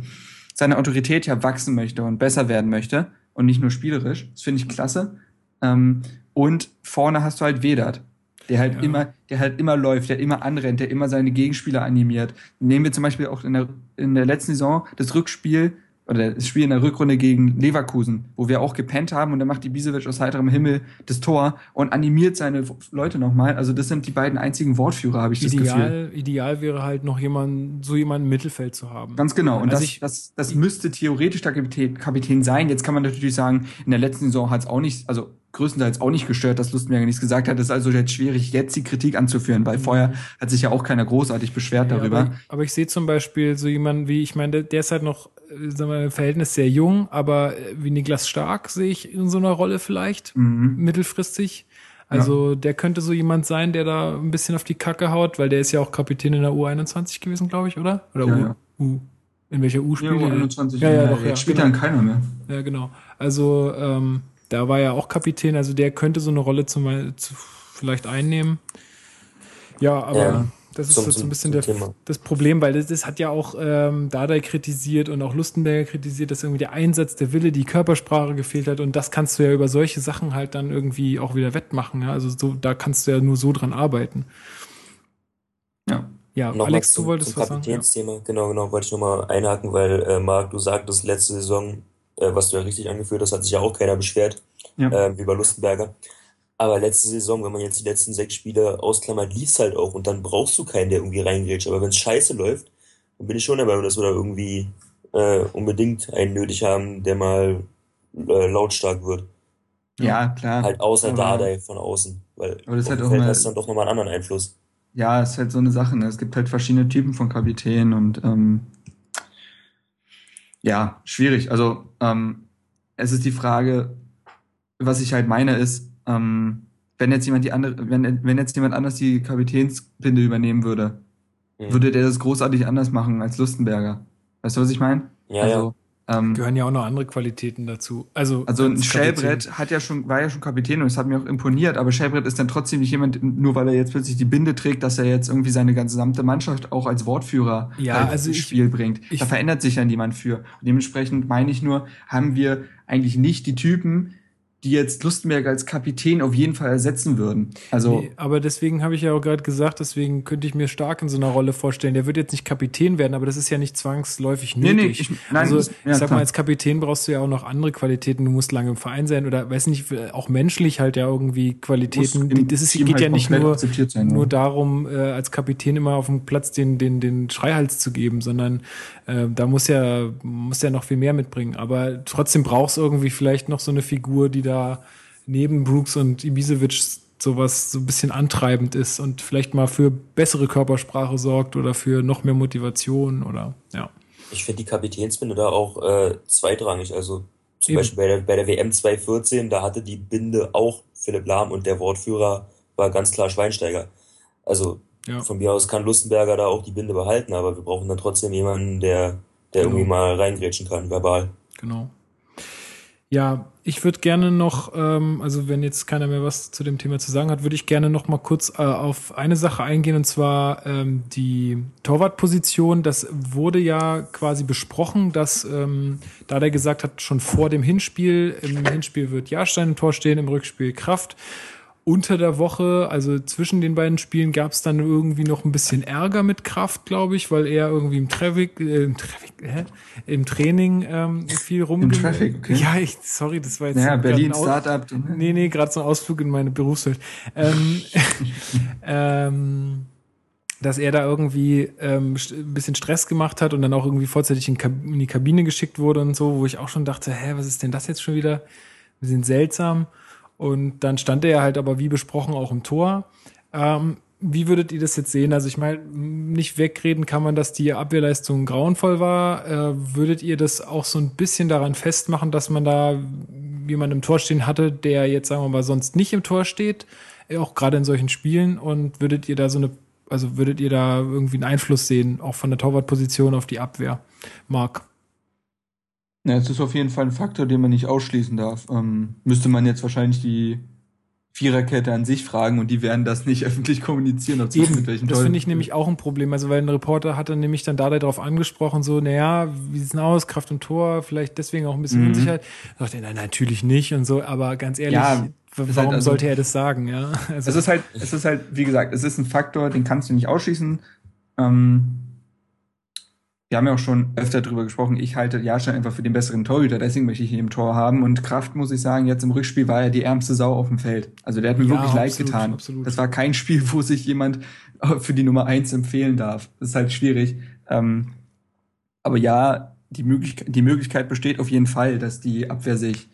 [SPEAKER 2] seiner Autorität her wachsen möchte und besser werden möchte und nicht nur spielerisch. Das finde ich klasse. Ähm, und vorne hast du halt Vedat, der halt ja. immer, der halt immer läuft, der immer anrennt, der immer seine Gegenspieler animiert. Nehmen wir zum Beispiel auch in der, in der letzten Saison das Rückspiel oder das Spiel in der Rückrunde gegen Leverkusen, wo wir auch gepennt haben und dann macht die Ibisevic aus heiterem Himmel das Tor und animiert seine Leute nochmal. Also das sind die beiden einzigen Wortführer, habe ich
[SPEAKER 1] ideal,
[SPEAKER 2] das Gefühl.
[SPEAKER 1] Ideal wäre halt noch jemand, so jemanden im Mittelfeld zu haben.
[SPEAKER 2] Ganz genau. Und also das, ich, das, das müsste theoretisch der Kapitän, Kapitän sein. Jetzt kann man natürlich sagen, in der letzten Saison hat es auch nicht, also größtenteils auch nicht gestört, dass Lustenberger nichts gesagt hat. Es ist also jetzt schwierig, jetzt die Kritik anzuführen, weil mhm. vorher hat sich ja auch keiner großartig beschwert ja, darüber.
[SPEAKER 1] Aber, aber ich sehe zum Beispiel so jemanden wie, ich meine, der ist halt noch, äh, sagen wir, im Verhältnis sehr jung, aber äh, wie Niklas Stark sehe ich in so einer Rolle vielleicht, mhm. mittelfristig. Also ja. der könnte so jemand sein, der da ein bisschen auf die Kacke haut, weil der ist ja auch Kapitän in der U21 gewesen, glaube ich, oder? Oder
[SPEAKER 2] ja, U.
[SPEAKER 1] U. In welcher U spielt
[SPEAKER 2] ja, U21. Ja, ja, doch, ja, spielt genau. dann keiner mehr.
[SPEAKER 1] Ja, genau. Also ähm, da war ja auch Kapitän, also der könnte so eine Rolle zum, zu, vielleicht einnehmen. Ja, aber ja, das ist zum, so ein bisschen der, das Problem, weil das, das hat ja auch ähm, Dardai kritisiert und auch Lustenberger kritisiert, dass irgendwie der Einsatz, der Wille, die Körpersprache gefehlt hat und das kannst du ja über solche Sachen halt dann irgendwie auch wieder wettmachen. Ja? Also so, da kannst du ja nur so dran arbeiten.
[SPEAKER 3] Ja. Ja, Nochmal Alex, zum, du wolltest zum was Kapitänsthema. Ja. Genau, genau, wollte ich nochmal einhaken, weil äh, Marc, du sagtest letzte Saison äh, was du ja richtig angeführt hast, hat sich ja auch keiner beschwert,
[SPEAKER 2] Ja.
[SPEAKER 3] äh, wie bei Lustenberger. Aber letzte Saison, wenn man jetzt die letzten sechs Spiele ausklammert, lief's halt auch und dann brauchst du keinen, der irgendwie reingrätscht. Aber wenn es scheiße läuft, dann bin ich schon der Meinung, dass wir da irgendwie äh, unbedingt einen nötig haben, der mal äh, lautstark wird.
[SPEAKER 2] Ja, klar.
[SPEAKER 3] Halt außer
[SPEAKER 2] Aber-
[SPEAKER 3] Dardai von außen. Weil
[SPEAKER 2] Aber das hat auch
[SPEAKER 3] Feld
[SPEAKER 2] mal-
[SPEAKER 3] hast dann doch nochmal einen anderen Einfluss.
[SPEAKER 2] Ja, ist halt so eine Sache. Ne? Es gibt halt verschiedene Typen von Kapitänen und ähm, ja, schwierig. Also ähm, es ist die Frage, was ich halt meine, ist, ähm, wenn jetzt jemand die andere, wenn, wenn jetzt jemand anders die Kapitänsbinde übernehmen würde,
[SPEAKER 3] Hm.
[SPEAKER 2] würde der das großartig anders machen als Lustenberger. Weißt du, was ich meine?
[SPEAKER 3] Ja,
[SPEAKER 2] also, ähm,
[SPEAKER 1] Gehören ja auch noch andere Qualitäten dazu. Also,
[SPEAKER 2] also ein. Schellbrett hat ja schon, war ja schon Kapitän und es hat mir auch imponiert, aber Schellbrett ist dann trotzdem nicht jemand, nur weil er jetzt plötzlich die Binde trägt, dass er jetzt irgendwie seine gesamte Mannschaft auch als Wortführer
[SPEAKER 1] Ja,
[SPEAKER 2] halt
[SPEAKER 1] also
[SPEAKER 2] ins
[SPEAKER 1] ich-
[SPEAKER 2] Spiel bringt.
[SPEAKER 1] ich-
[SPEAKER 2] da verändert sich ja niemand für. Und dementsprechend meine ich nur, haben wir eigentlich nicht die Typen, die jetzt Lustenberg als Kapitän auf jeden Fall ersetzen würden. Also,
[SPEAKER 1] Nee, aber deswegen habe ich ja auch gerade gesagt, deswegen könnte ich mir stark in so einer Rolle vorstellen. Der wird jetzt nicht Kapitän werden, aber das ist ja nicht zwangsläufig
[SPEAKER 2] Nee,
[SPEAKER 1] nötig.
[SPEAKER 2] nee, ich- nein,
[SPEAKER 1] also
[SPEAKER 2] ja,
[SPEAKER 1] ich sag
[SPEAKER 2] klar.
[SPEAKER 1] mal, als Kapitän brauchst du ja auch noch andere Qualitäten. Du musst lange im Verein sein oder weiß nicht, auch menschlich halt ja irgendwie Qualitäten. das ist,
[SPEAKER 2] Team
[SPEAKER 1] geht
[SPEAKER 2] halt
[SPEAKER 1] ja nicht nur,
[SPEAKER 2] sein,
[SPEAKER 1] nur darum, äh, als Kapitän immer auf dem Platz den, den, den Schreihals zu geben, sondern äh, da muss ja, muss ja noch viel mehr mitbringen. Aber trotzdem brauchst du irgendwie vielleicht noch so eine Figur, die da neben Brooks und Ibisevic sowas so ein bisschen antreibend ist und vielleicht mal für bessere Körpersprache sorgt oder für noch mehr Motivation oder ja.
[SPEAKER 3] Ich finde die Kapitänsbinde da auch äh, zweitrangig. Also zum
[SPEAKER 1] Eben.
[SPEAKER 3] Beispiel bei der, bei der WM 2014, da hatte die Binde auch Philipp Lahm und der Wortführer war ganz klar Schweinsteiger. Also
[SPEAKER 1] Ja.
[SPEAKER 3] von mir aus kann Lustenberger da auch die Binde behalten, aber wir brauchen dann trotzdem jemanden, der, der
[SPEAKER 1] Genau.
[SPEAKER 3] irgendwie mal reingrätschen kann, verbal.
[SPEAKER 1] Genau. Ja, ich würde gerne noch, ähm, also wenn jetzt keiner mehr was zu dem Thema zu sagen hat, würde ich gerne noch mal kurz äh, auf eine Sache eingehen und zwar ähm, die Torwartposition. Das wurde ja quasi besprochen, dass ähm, da der gesagt hat, schon vor dem Hinspiel, im Hinspiel wird Jahrstein im Tor stehen, im Rückspiel Kraft. Unter der Woche, also zwischen den beiden Spielen, gab es dann irgendwie noch ein bisschen Ärger mit Kraft, glaube ich, weil er irgendwie im Traffic, äh, im, Traffic hä? im Training ähm, viel rum.
[SPEAKER 2] Im Traffic, okay.
[SPEAKER 1] Ja, ich, sorry, das war jetzt grad
[SPEAKER 2] Berlin Startup.
[SPEAKER 1] Nee, nee, gerade so ein Ausflug in meine Berufswelt. Ähm, ähm, dass er da irgendwie ähm, ein bisschen Stress gemacht hat und dann auch irgendwie vorzeitig in, in die Kabine geschickt wurde und so, wo ich auch schon dachte, hä, was ist denn das jetzt schon wieder? Ein bisschen seltsam. Und dann stand er halt aber wie besprochen auch im Tor. Ähm, wie würdet ihr das jetzt sehen? Also ich meine, nicht wegreden kann man, dass die Abwehrleistung grauenvoll war. Äh, würdet ihr das auch so ein bisschen daran festmachen, dass man da jemanden im Tor stehen hatte, der jetzt, sagen wir mal, sonst nicht im Tor steht, äh, auch gerade in solchen Spielen? Und würdet ihr da so eine, also würdet ihr da irgendwie einen Einfluss sehen, auch von der Torwartposition auf die Abwehr? Marc.
[SPEAKER 2] Ja, es ist auf jeden Fall ein Faktor, den man nicht ausschließen darf. Ähm, müsste man jetzt wahrscheinlich die Viererkette an sich fragen und die werden das nicht öffentlich kommunizieren. ob
[SPEAKER 1] Eben,
[SPEAKER 2] mit welchem
[SPEAKER 1] das finde ich nämlich auch ein Problem. Also, weil ein Reporter hatte nämlich dann da darauf angesprochen, so, naja, wie sieht's denn aus? Kraft und Tor, vielleicht deswegen auch ein bisschen
[SPEAKER 2] Mhm.
[SPEAKER 1] Unsicherheit. Da dachte nein, natürlich nicht und so, aber ganz ehrlich,
[SPEAKER 2] Ja, ist
[SPEAKER 1] warum
[SPEAKER 2] halt also-
[SPEAKER 1] sollte er das sagen, ja? Also,
[SPEAKER 2] Es ist halt, es ist halt, wie gesagt, es ist ein Faktor, den kannst du nicht ausschließen. Ähm, wir haben ja auch schon öfter drüber gesprochen. Ich halte Jahrstein einfach für den besseren Torhüter, deswegen möchte ich ihn im Tor haben. Und Kraft, muss ich sagen, jetzt im Rückspiel war er die ärmste Sau auf dem Feld. Also der hat mir
[SPEAKER 1] Ja,
[SPEAKER 2] wirklich leid getan.
[SPEAKER 1] absolut.
[SPEAKER 2] Das war kein Spiel, wo sich jemand für die Nummer eins empfehlen darf. Das ist halt schwierig. Ähm, aber ja, die Möglichkeit, die Möglichkeit besteht auf jeden Fall, dass die Abwehr sich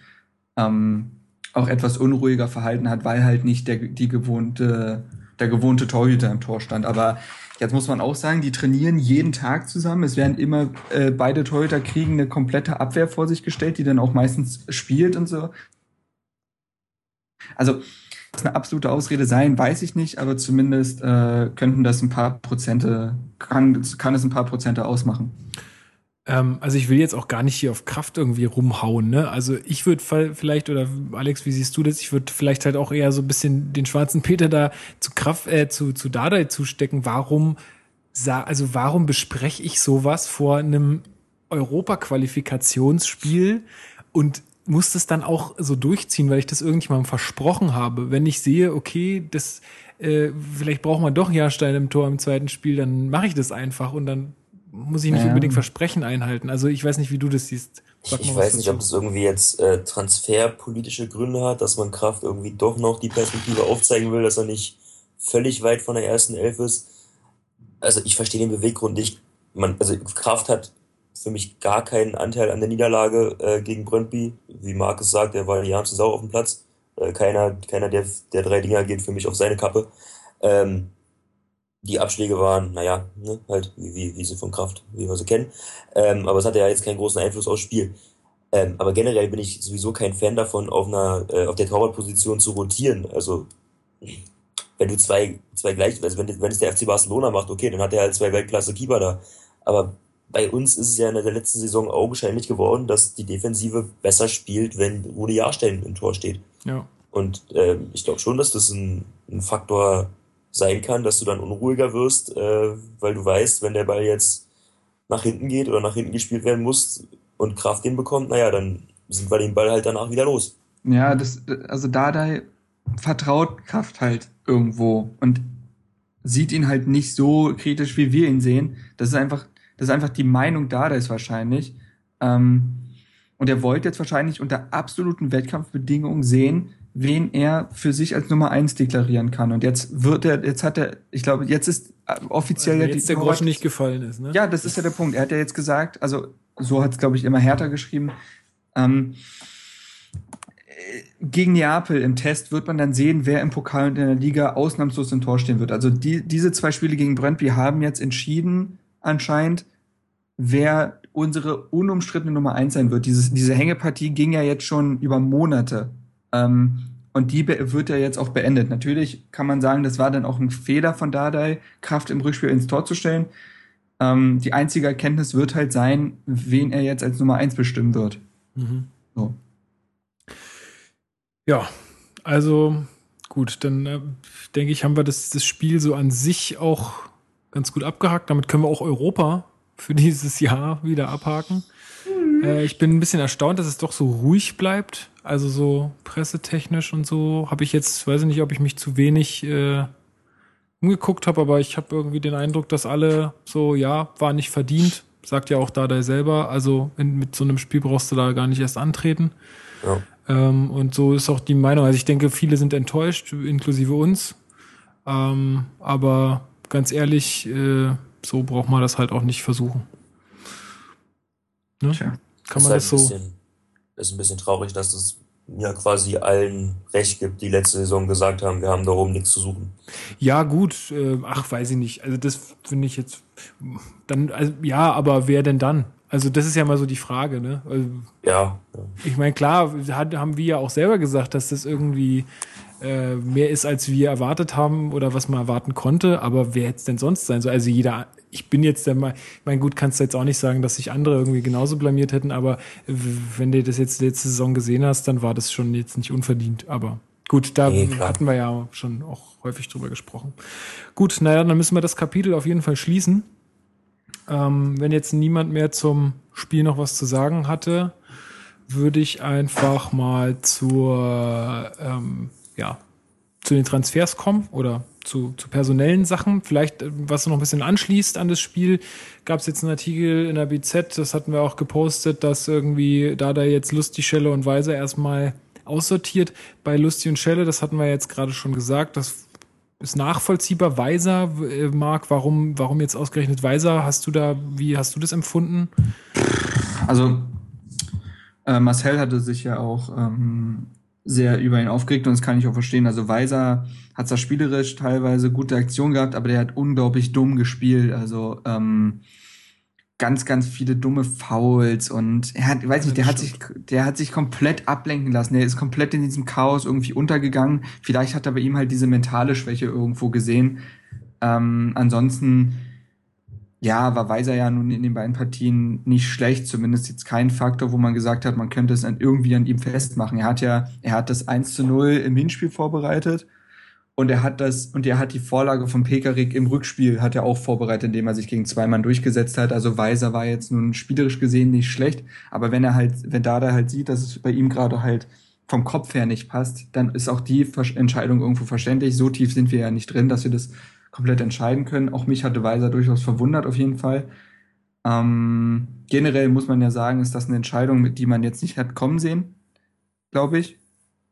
[SPEAKER 2] ähm, auch etwas unruhiger verhalten hat, weil halt nicht der, die gewohnte, der gewohnte Torhüter im Tor stand. Aber jetzt muss man auch sagen, die trainieren jeden Tag zusammen. Es werden immer, äh, beide Torhüter kriegen eine komplette Abwehr vor sich gestellt, die dann auch meistens spielt und so. Also, das eine absolute Ausrede sein, weiß ich nicht, aber zumindest äh, könnten das ein paar Prozente, kann, kann es ein paar Prozente ausmachen.
[SPEAKER 1] Ähm, also ich will jetzt auch gar nicht hier auf Kraft irgendwie rumhauen, ne? Also ich würde vielleicht, oder Alex, wie siehst du das? Ich würde vielleicht halt auch eher so ein bisschen den schwarzen Peter da zu Kraft, äh, zu, zu Dardai zustecken. Warum, also warum bespreche ich sowas vor einem Europaqualifikationsspiel und muss das dann auch so durchziehen, weil ich das irgendjemandem versprochen habe. Wenn ich sehe, okay, das äh, vielleicht braucht man doch Jahrstein im Tor im zweiten Spiel, dann mache ich das einfach und dann muss ich nicht
[SPEAKER 2] Ja.
[SPEAKER 1] unbedingt Versprechen einhalten. Also ich weiß nicht, wie du das siehst.
[SPEAKER 3] Sag ich, weiß nicht, ob das irgendwie jetzt äh, transferpolitische Gründe hat, dass man Kraft irgendwie doch noch die Perspektive aufzeigen will, dass er nicht völlig weit von der ersten Elf ist. Also ich verstehe den Beweggrund nicht. Man, also Kraft hat für mich gar keinen Anteil an der Niederlage äh, gegen Brøndby. Wie Markus sagt, er war die Jahren zu sauer auf dem Platz. Äh, keiner, keiner der, der drei Dinger geht für mich auf seine Kappe. Ähm, die Abschläge waren, naja, ne, halt, wie, wie, wie sie von Kraft, wie wir sie kennen. Ähm, aber es hatte ja jetzt keinen großen Einfluss aufs Spiel. Ähm, aber generell bin ich sowieso kein Fan davon, auf einer, äh, auf der Torwartposition zu rotieren. Also, wenn du zwei, zwei gleich, also wenn, wenn es der FC Barcelona macht, okay, dann hat er halt zwei Weltklasse-Keeper da. Aber bei uns ist es ja in der letzten Saison augenscheinlich geworden, dass die Defensive besser spielt, wenn Rudi Jahrstein im Tor steht.
[SPEAKER 1] Ja.
[SPEAKER 3] Und ähm, ich glaube schon, dass das ein, ein Faktor sein kann, dass du dann unruhiger wirst, äh, weil du weißt, wenn der Ball jetzt nach hinten geht oder nach hinten gespielt werden muss und Kraft den bekommt, naja, dann sind wir den Ball halt danach wieder los.
[SPEAKER 2] Ja, das, also Dada vertraut Kraft halt irgendwo und sieht ihn halt nicht so kritisch, wie wir ihn sehen. Das ist einfach, das ist einfach die Meinung ist wahrscheinlich. Ähm, und er wollte jetzt wahrscheinlich unter absoluten Wettkampfbedingungen sehen, wen er für sich als Nummer eins deklarieren kann. Und jetzt wird er, jetzt hat er, ich glaube, jetzt ist äh, offiziell
[SPEAKER 1] also jetzt
[SPEAKER 2] ja
[SPEAKER 1] die der Groschen nicht gefallen ist. Ne?
[SPEAKER 2] Ja, das ist ja der Punkt. Er hat ja jetzt gesagt, also so hat es glaube ich immer härter geschrieben. Ähm, gegen Neapel im Test wird man dann sehen, wer im Pokal und in der Liga ausnahmslos im Tor stehen wird. Also die, diese zwei Spiele gegen Brentby haben jetzt entschieden, anscheinend, wer unsere unumstrittene Nummer eins sein wird. Dieses, diese Hängepartie ging ja jetzt schon über Monate. Ähm, und die wird ja jetzt auch beendet. Natürlich kann man sagen, das war dann auch ein Fehler von Dardai, Kraft im Rückspiel ins Tor zu stellen. Ähm, die einzige Erkenntnis wird halt sein, wen er jetzt als Nummer eins bestimmen wird. Mhm. So.
[SPEAKER 1] Ja, also gut, dann äh, denke ich, haben wir das, das Spiel so an sich auch ganz gut abgehakt. Damit können wir auch Europa für dieses Jahr wieder abhaken. Mhm. Äh, ich bin ein bisschen erstaunt, dass es doch so ruhig bleibt. Also so pressetechnisch und so habe ich jetzt, weiß ich nicht, ob ich mich zu wenig äh, umgeguckt habe, aber ich habe irgendwie den Eindruck, dass alle so, ja, war nicht verdient. Sagt ja auch Dada selber. Also in, mit so einem Spiel brauchst du da gar nicht erst antreten. Ja. Ähm, und so ist auch die Meinung. Also ich denke, viele sind enttäuscht, inklusive uns. Ähm, aber ganz ehrlich, äh, so braucht man das halt auch nicht versuchen.
[SPEAKER 3] Ne? Tja. Kann man das, halt das so. Ist ein bisschen traurig, dass es ja quasi allen recht gibt, die letzte Saison gesagt haben, wir haben da oben nichts zu suchen.
[SPEAKER 1] Ja, gut, äh, ach, weiß ich nicht. Also das finde ich jetzt dann, also, ja, aber wer denn dann? Also das ist ja mal so die Frage, ne? Also,
[SPEAKER 3] ja,
[SPEAKER 1] ja. Ich meine, klar, hat, haben wir ja auch selber gesagt, dass das irgendwie äh, mehr ist, als wir erwartet haben oder was man erwarten konnte. Aber wer hätte es denn sonst sein? So, also jeder, ich bin jetzt der mal, ich meine, gut, kannst du jetzt auch nicht sagen, dass sich andere irgendwie genauso blamiert hätten, aber wenn du das jetzt letzte Saison gesehen hast, dann war das schon jetzt nicht unverdient. Aber gut, da nee, hatten wir ja schon auch häufig drüber gesprochen. Gut, naja, dann müssen wir das Kapitel auf jeden Fall schließen. Ähm, wenn jetzt niemand mehr zum Spiel noch was zu sagen hatte, würde ich einfach mal zur ähm, ja, zu den Transfers kommen oder zu, zu personellen Sachen. Vielleicht, äh, was noch ein bisschen anschließt an das Spiel, gab es jetzt einen Artikel in der BZ, das hatten wir auch gepostet, dass irgendwie da da jetzt Lustig, Schelle und Weiser erstmal aussortiert. Bei Lustig und Schelle, das hatten wir jetzt gerade schon gesagt, das ist nachvollziehbar. Weiser, äh, Marc, warum, warum jetzt ausgerechnet Weiser? Hast du da, wie hast du das empfunden?
[SPEAKER 2] Also, äh, Marcel hatte sich ja auch ähm, sehr über ihn aufgeregt und das kann ich auch verstehen. Also Weiser hat zwar spielerisch teilweise gute Aktion gehabt, aber der hat unglaublich dumm gespielt. Also ähm, ganz, ganz viele dumme Fouls und er hat, weiß nicht, der hat sich, der hat sich komplett ablenken lassen. Der ist komplett in diesem Chaos irgendwie untergegangen. Vielleicht hat er bei ihm halt diese mentale Schwäche irgendwo gesehen. Ähm, ansonsten ja, war Weiser ja nun in den beiden Partien nicht schlecht, zumindest jetzt kein Faktor, wo man gesagt hat, man könnte es irgendwie an ihm festmachen. Er hat ja, er hat das 1 zu 0 im Hinspiel vorbereitet und er hat das, und er hat die Vorlage von Pekarik im Rückspiel hat er auch vorbereitet, indem er sich gegen zwei Mann durchgesetzt hat. Also Weiser war jetzt nun spielerisch gesehen nicht schlecht, aber wenn er halt, wenn Dada halt sieht, dass es bei ihm gerade halt vom Kopf her nicht passt, dann ist auch die Entscheidung irgendwo verständlich. So tief sind wir ja nicht drin, dass wir das komplett entscheiden können. Auch mich hatte Weiser durchaus verwundert auf jeden Fall. Ähm, generell muss man ja sagen, ist das eine Entscheidung, mit die man jetzt nicht hat kommen sehen, glaube ich.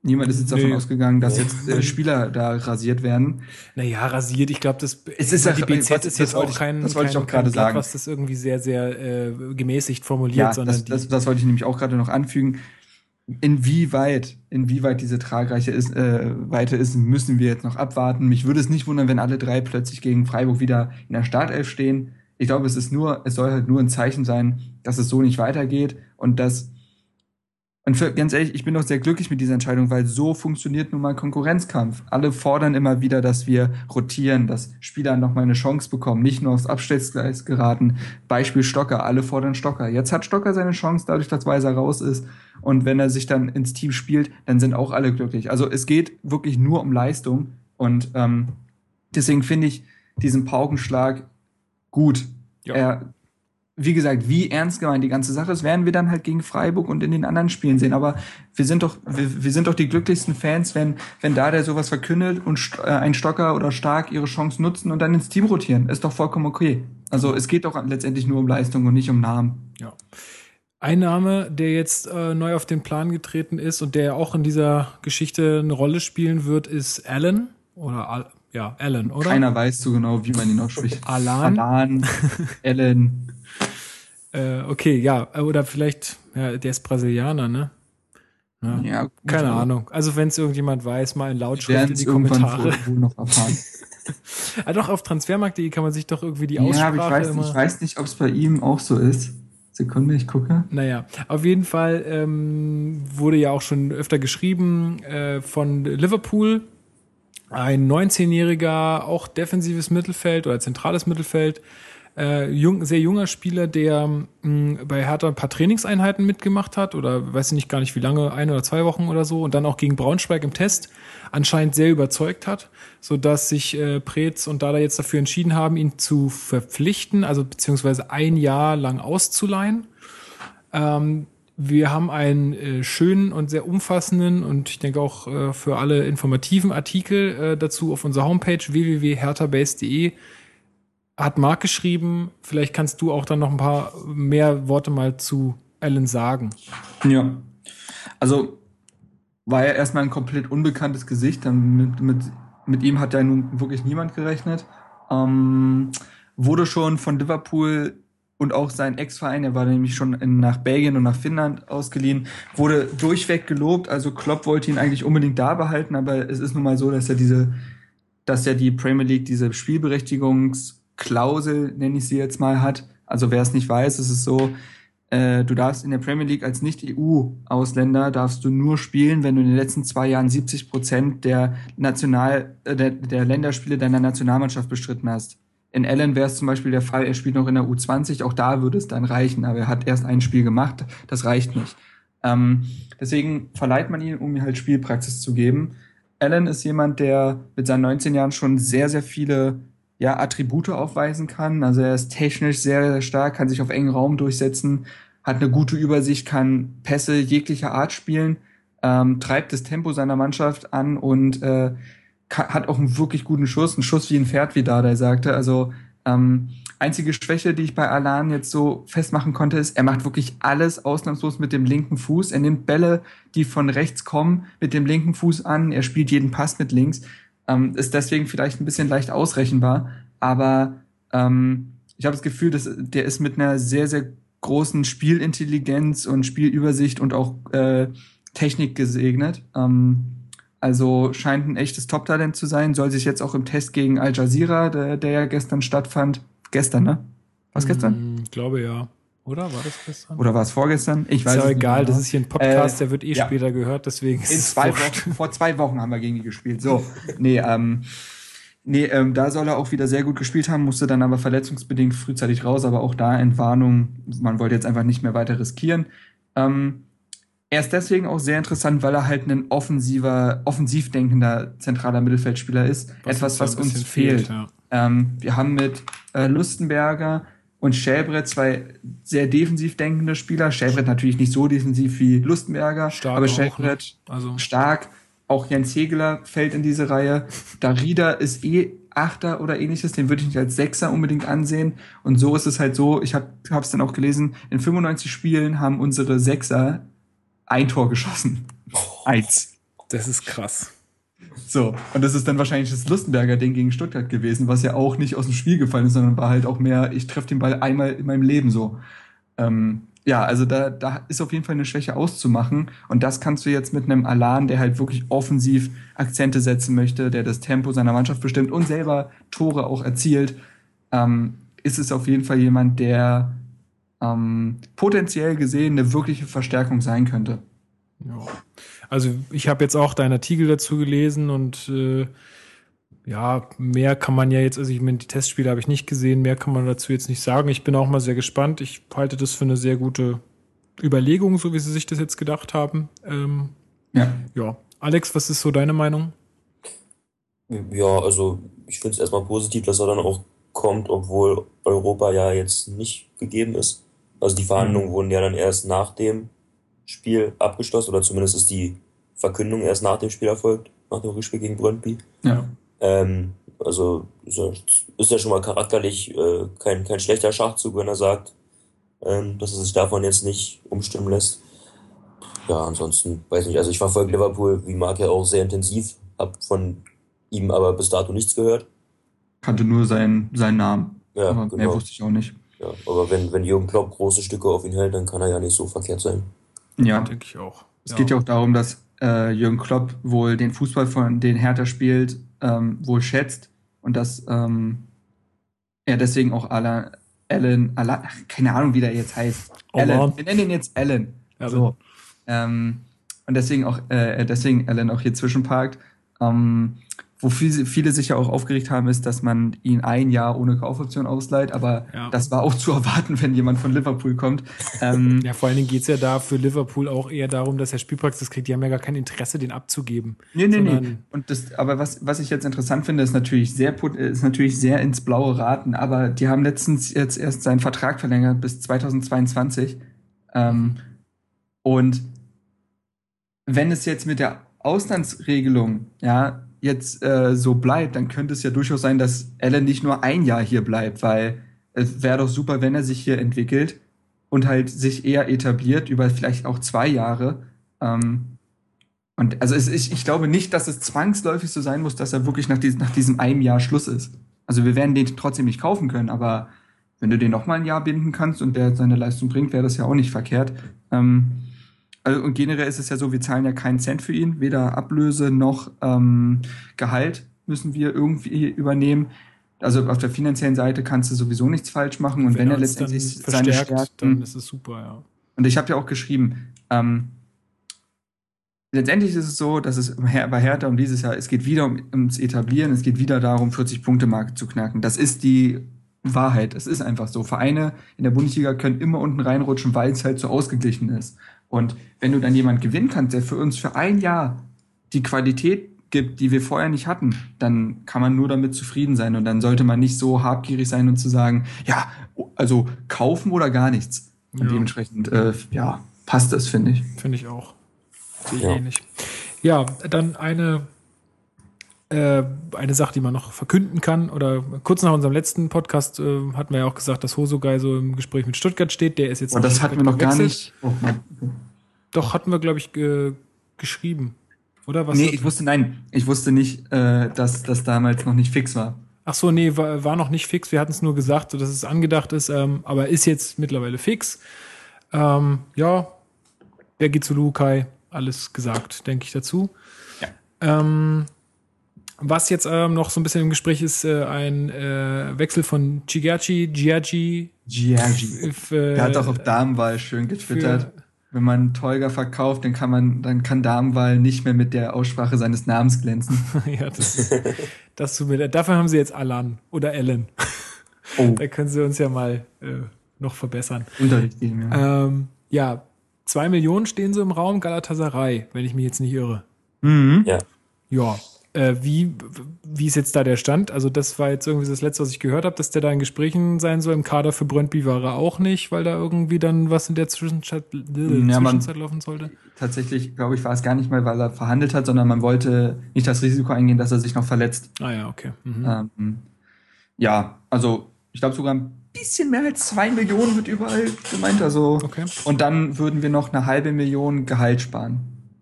[SPEAKER 2] Niemand ist jetzt davon ausgegangen, dass jetzt äh, Spieler da rasiert werden.
[SPEAKER 1] Naja, rasiert, ich glaube, das
[SPEAKER 2] es ist
[SPEAKER 1] ja, die BZ was, ist jetzt auch kein,
[SPEAKER 2] das wollte ich auch gerade sagen.
[SPEAKER 1] was das irgendwie sehr, sehr äh, gemäßigt formuliert, ja, sondern
[SPEAKER 2] das, das, das wollte ich nämlich auch gerade noch anfügen. Inwieweit, inwieweit diese Tragreiche ist, äh, Weite ist, müssen wir jetzt noch abwarten. Mich würde es nicht wundern, wenn alle drei plötzlich gegen Freiburg wieder in der Startelf stehen. Ich glaube, es ist nur, es soll halt nur ein Zeichen sein, dass es so nicht weitergeht und dass und für, ganz ehrlich, ich bin doch sehr glücklich mit dieser Entscheidung, weil so funktioniert nun mal Konkurrenzkampf. Alle fordern immer wieder, dass wir rotieren, dass Spieler noch mal eine Chance bekommen, nicht nur aufs Abstellgleis geraten. Beispiel Stocker, alle fordern Stocker. Jetzt hat Stocker seine Chance, dadurch, dass Weiser raus ist. Und wenn er sich dann ins Team spielt, dann sind auch alle glücklich. Also es geht wirklich nur um Leistung. Und ähm, deswegen finde ich diesen Paukenschlag gut. Ja. Er wie gesagt, wie ernst gemeint die ganze Sache ist, werden wir dann halt gegen Freiburg und in den anderen Spielen sehen. Aber wir sind doch, wir, wir sind doch die glücklichsten Fans, wenn, wenn da der sowas verkündet und äh, ein Stocker oder Stark ihre Chance nutzen und dann ins Team rotieren. Ist doch vollkommen okay. Also es geht doch letztendlich nur um Leistung und nicht um Namen.
[SPEAKER 1] Ja. Ein Name, der jetzt äh, neu auf den Plan getreten ist und der auch in dieser Geschichte eine Rolle spielen wird, ist Allen oder Al ja, Allen, oder?
[SPEAKER 2] Keiner weiß so genau, wie man ihn ausspricht.
[SPEAKER 1] Alan.
[SPEAKER 2] Alan, Allen.
[SPEAKER 1] Äh, okay, ja, oder vielleicht, ja, der ist Brasilianer, ne? Ja, ja gut, keine. Ahnung. Also wenn es irgendjemand weiß, mal in Lautschrift in die Kommentare. Wohl noch erfahren. ah, doch, auf transfermarkt.de kann man sich doch irgendwie die Aussprache
[SPEAKER 2] ja, ich weiß,
[SPEAKER 1] immer...
[SPEAKER 2] ich weiß nicht, ob es bei ihm auch so ist. Sekunde, ich gucke.
[SPEAKER 1] Naja, auf jeden Fall ähm, wurde ja auch schon öfter geschrieben äh, von Liverpool. Ein 19-jähriger, auch defensives Mittelfeld oder zentrales Mittelfeld, äh, jung, sehr junger Spieler, der mh, mm, bei Hertha ein paar Trainingseinheiten mitgemacht hat oder weiß ich nicht gar nicht wie lange, ein oder zwei Wochen oder so und dann auch gegen Braunschweig im Test anscheinend sehr überzeugt hat, so dass sich äh, Preetz und Dada jetzt dafür entschieden haben, ihn zu verpflichten, also beziehungsweise ein Jahr lang auszuleihen. Ähm, wir haben einen äh, schönen und sehr umfassenden und ich denke auch äh, für alle informativen Artikel äh, dazu auf unserer Homepage www.herthabase.de hat Marc geschrieben. Vielleicht kannst du auch dann noch ein paar mehr Worte mal zu Alan sagen.
[SPEAKER 2] Ja. Also war ja erstmal ein komplett unbekanntes Gesicht. Mit, mit, mit ihm hat ja nun wirklich niemand gerechnet. Ähm, wurde schon von Liverpool und auch sein Ex-Verein, er war nämlich schon in, nach Belgien und nach Finnland ausgeliehen, wurde durchweg gelobt. Also Klopp wollte ihn eigentlich unbedingt da behalten, aber es ist nun mal so, dass er diese, dass er die Premier League diese Spielberechtigungs Klausel, nenne ich sie jetzt mal, hat. Also wer es nicht weiß, ist es so, äh, du darfst in der Premier League als Nicht-EU-Ausländer darfst du nur spielen, wenn du in den letzten zwei Jahren 70 Prozent der National, äh, der, der Länderspiele deiner Nationalmannschaft bestritten hast. In Allen wäre es zum Beispiel der Fall, er spielt noch in der U20, auch da würde es dann reichen, aber er hat erst ein Spiel gemacht, das reicht nicht. Ähm, deswegen verleiht man ihn, um ihm halt Spielpraxis zu geben. Allen ist jemand, der mit seinen 19 Jahren schon sehr, sehr viele ja, Attribute aufweisen kann. Also er ist technisch sehr, sehr stark, kann sich auf engen Raum durchsetzen, hat eine gute Übersicht, kann Pässe jeglicher Art spielen, ähm, treibt das Tempo seiner Mannschaft an und äh, hat auch einen wirklich guten Schuss, einen Schuss wie ein Pferd, wie Dada sagte. Also ähm, einzige Schwäche, die ich bei Alan jetzt so festmachen konnte, ist, er macht wirklich alles ausnahmslos mit dem linken Fuß. Er nimmt Bälle, die von rechts kommen, mit dem linken Fuß an. Er spielt jeden Pass mit links. Ähm, ist deswegen vielleicht ein bisschen leicht ausrechenbar, aber ähm, ich habe das Gefühl, dass der ist mit einer sehr, sehr großen Spielintelligenz und Spielübersicht und auch äh, Technik gesegnet. Ähm, also scheint ein echtes Top-Talent zu sein, soll sich jetzt auch im Test gegen Al Jazeera, der, der ja gestern stattfand, gestern, ne? Was gestern?
[SPEAKER 1] Ich glaube ja. Oder war das gestern?
[SPEAKER 2] Oder war es vorgestern? Ich weiß
[SPEAKER 1] ist ja egal, genau. das ist hier ein Podcast, äh, der wird eh ja. später gehört, deswegen
[SPEAKER 2] ist In zwei Wochen, vor zwei Wochen haben wir gegen die gespielt. So, nee, ähm, nee, ähm, da soll er auch wieder sehr gut gespielt haben, musste dann aber verletzungsbedingt frühzeitig raus, aber auch da Entwarnung, man wollte jetzt einfach nicht mehr weiter riskieren. Ähm, er ist deswegen auch sehr interessant, weil er halt ein offensiver, offensiv denkender zentraler Mittelfeldspieler ist. Was Etwas, was uns fehlt. fehlt ja. ähm, wir haben mit äh, Lustenberger, und Schäbrett zwei sehr defensiv denkende Spieler. Schäbrett natürlich nicht so defensiv wie Lustenberger, stark aber Schäbrett ne? also. stark. Auch Jens Hegeler fällt in diese Reihe. Darida ist eh Achter oder ähnliches, den würde ich nicht als Sechser unbedingt ansehen. Und so ist es halt so, ich habe es dann auch gelesen, in 95 Spielen haben unsere Sechser ein Tor geschossen. Eins.
[SPEAKER 1] Das ist krass.
[SPEAKER 2] So, und das ist dann wahrscheinlich das Lustenberger Ding gegen Stuttgart gewesen, was ja auch nicht aus dem Spiel gefallen ist, sondern war halt auch mehr, ich treffe den Ball einmal in meinem Leben so. Ähm, ja, also da, da ist auf jeden Fall eine Schwäche auszumachen. Und das kannst du jetzt mit einem Alan, der halt wirklich offensiv Akzente setzen möchte, der das Tempo seiner Mannschaft bestimmt und selber Tore auch erzielt, ähm, ist es auf jeden Fall jemand, der ähm, potenziell gesehen eine wirkliche Verstärkung sein könnte.
[SPEAKER 1] Ja. Also ich habe jetzt auch deinen Artikel dazu gelesen und äh, ja, mehr kann man ja jetzt, also ich meine, die Testspiele habe ich nicht gesehen, mehr kann man dazu jetzt nicht sagen. Ich bin auch mal sehr gespannt. Ich halte das für eine sehr gute Überlegung, so wie sie sich das jetzt gedacht haben. Ähm, ja. Ja. Alex, was ist so deine Meinung?
[SPEAKER 3] Ja, also ich finde es erstmal positiv, dass er dann auch kommt, obwohl Europa ja jetzt nicht gegeben ist. Also die Verhandlungen mhm. wurden ja dann erst nach dem Spiel abgeschlossen oder zumindest ist die Verkündung erst nach dem Spiel erfolgt, nach dem Rückspiel gegen Brøndby. Ja. Ähm, also ist ja schon mal charakterlich äh, kein, kein schlechter Schachzug, wenn er sagt, ähm, dass er sich davon jetzt nicht umstimmen lässt. Ja, ansonsten weiß nicht. Also ich verfolge Liverpool, wie Marc ja auch sehr intensiv, hab von ihm aber bis dato nichts gehört.
[SPEAKER 2] Kannte nur seinen, seinen Namen. Ja, aber genau. mehr wusste ich auch nicht.
[SPEAKER 3] Ja, aber wenn, wenn Jürgen Klopp große Stücke auf ihn hält, dann kann er ja nicht so verkehrt sein.
[SPEAKER 2] Ja, denke ich auch. Es ja. geht ja auch darum, dass äh, Jürgen Klopp wohl den Fußball, von den Hertha spielt, ähm, wohl schätzt und dass ähm, er deswegen auch Alan, Alan, Alan, keine Ahnung, wie der jetzt heißt. Oh, Alan. Wir nennen ihn jetzt Alan. Alan. So. Ähm, und deswegen auch, äh, deswegen Alan auch hier zwischenparkt. Ähm, wo viele, viele sich ja auch aufgeregt haben, ist, dass man ihn ein Jahr ohne Kaufoption ausleiht, aber ja. das war auch zu erwarten, wenn jemand von Liverpool kommt.
[SPEAKER 1] Ähm, ja, vor allen Dingen geht's ja da für Liverpool auch eher darum, dass er Spielpraxis kriegt. Die haben ja gar kein Interesse, den abzugeben. Nee, nee,
[SPEAKER 2] nee. Und das, aber was, was ich jetzt interessant finde, ist natürlich sehr, ist natürlich sehr ins Blaue raten, aber die haben letztens jetzt erst seinen Vertrag verlängert bis 2022. Ähm, und wenn es jetzt mit der Auslandsregelung, ja, jetzt äh, so bleibt, dann könnte es ja durchaus sein, dass Allen nicht nur ein Jahr hier bleibt, weil es wäre doch super, wenn er sich hier entwickelt und halt sich eher etabliert über vielleicht auch zwei Jahre. Ähm, und also es, ich, ich glaube nicht, dass es zwangsläufig so sein muss, dass er wirklich nach, diesem nach diesem einem Jahr Schluss ist. Also wir werden den trotzdem nicht kaufen können, aber wenn du den noch mal ein Jahr binden kannst und der seine Leistung bringt, wäre das ja auch nicht verkehrt. Ähm, also, und generell ist es ja so, wir zahlen ja keinen Cent für ihn, weder Ablöse noch ähm, Gehalt müssen wir irgendwie übernehmen. Also auf der finanziellen Seite kannst du sowieso nichts falsch machen. Und wenn, wenn er letztendlich seine Stärken, dann ist es super, ja. Und ich habe ja auch geschrieben, ähm, letztendlich ist es so, dass es bei Hertha um dieses Jahr, es geht wieder um, ums Etablieren, es geht wieder darum, 40-Punkte-Marke zu knacken. Das ist die Wahrheit. Es ist einfach so. Vereine in der Bundesliga können immer unten reinrutschen, weil es halt so ausgeglichen ist. Und wenn du dann jemand gewinnen kannst, der für uns für ein Jahr die Qualität gibt, die wir vorher nicht hatten, dann kann man nur damit zufrieden sein und dann sollte man nicht so habgierig sein und zu sagen, ja, also kaufen oder gar nichts. Und ja. dementsprechend, äh, ja, passt das, finde ich.
[SPEAKER 1] Finde ich auch. Sehe ich ja. ähnlich. Ja, dann eine äh, eine Sache, die man noch verkünden kann. Oder kurz nach unserem letzten Podcast äh, hatten wir ja auch gesagt, dass Hosogai so im Gespräch mit Stuttgart steht. Der ist jetzt.
[SPEAKER 2] Und das hatten wir noch gar nicht. Oh,
[SPEAKER 1] Doch, hatten wir, glaube ich, ge geschrieben. Oder
[SPEAKER 2] was? Nee, ich wusste, nein, ich wusste nicht, äh, dass das damals noch nicht fix war.
[SPEAKER 1] Ach so, nee, war, war noch nicht fix. Wir hatten es nur gesagt, dass es angedacht ist, ähm, aber ist jetzt mittlerweile fix. Ähm, ja, wer geht zu Lukai? Alles gesagt, denke ich dazu. Ja. Ähm, was jetzt ähm, noch so ein bisschen im Gespräch ist, äh, ein äh, Wechsel von Gigachi, Giagi.
[SPEAKER 2] Giagi. Äh, Der hat auch auf Damenwahl schön getwittert. Wenn man Tolga verkauft, dann kann man, dann kann Damenwahl nicht mehr mit der Aussprache seines Namens glänzen. ja,
[SPEAKER 1] das, das tut mir leid. Dafür haben sie jetzt Alan oder Ellen. Oh. Da können sie uns ja mal äh, noch verbessern. Unterricht geben, ja. Ähm, ja, zwei Millionen stehen so im Raum Galatasaray, wenn ich mich jetzt nicht irre. Mhm. Ja. Ja, Äh, wie, wie ist jetzt da der Stand? Also das war jetzt irgendwie das Letzte, was ich gehört habe, dass der da in Gesprächen sein soll. Im Kader für Brøndby war er auch nicht, weil da irgendwie dann was in der Zwischenzeit, äh,
[SPEAKER 2] Ja, man-
[SPEAKER 1] Zwischenzeit laufen sollte.
[SPEAKER 2] Tatsächlich, glaube ich, war es gar nicht mal, weil er verhandelt hat, sondern man wollte nicht das Risiko eingehen, dass er sich noch verletzt.
[SPEAKER 1] Ah ja, okay. Mhm.
[SPEAKER 2] Ähm, ja, also ich glaube sogar ein bisschen mehr als zwei Millionen wird überall gemeint. Also
[SPEAKER 1] Okay.
[SPEAKER 2] und dann würden wir noch eine halbe Million Gehalt sparen.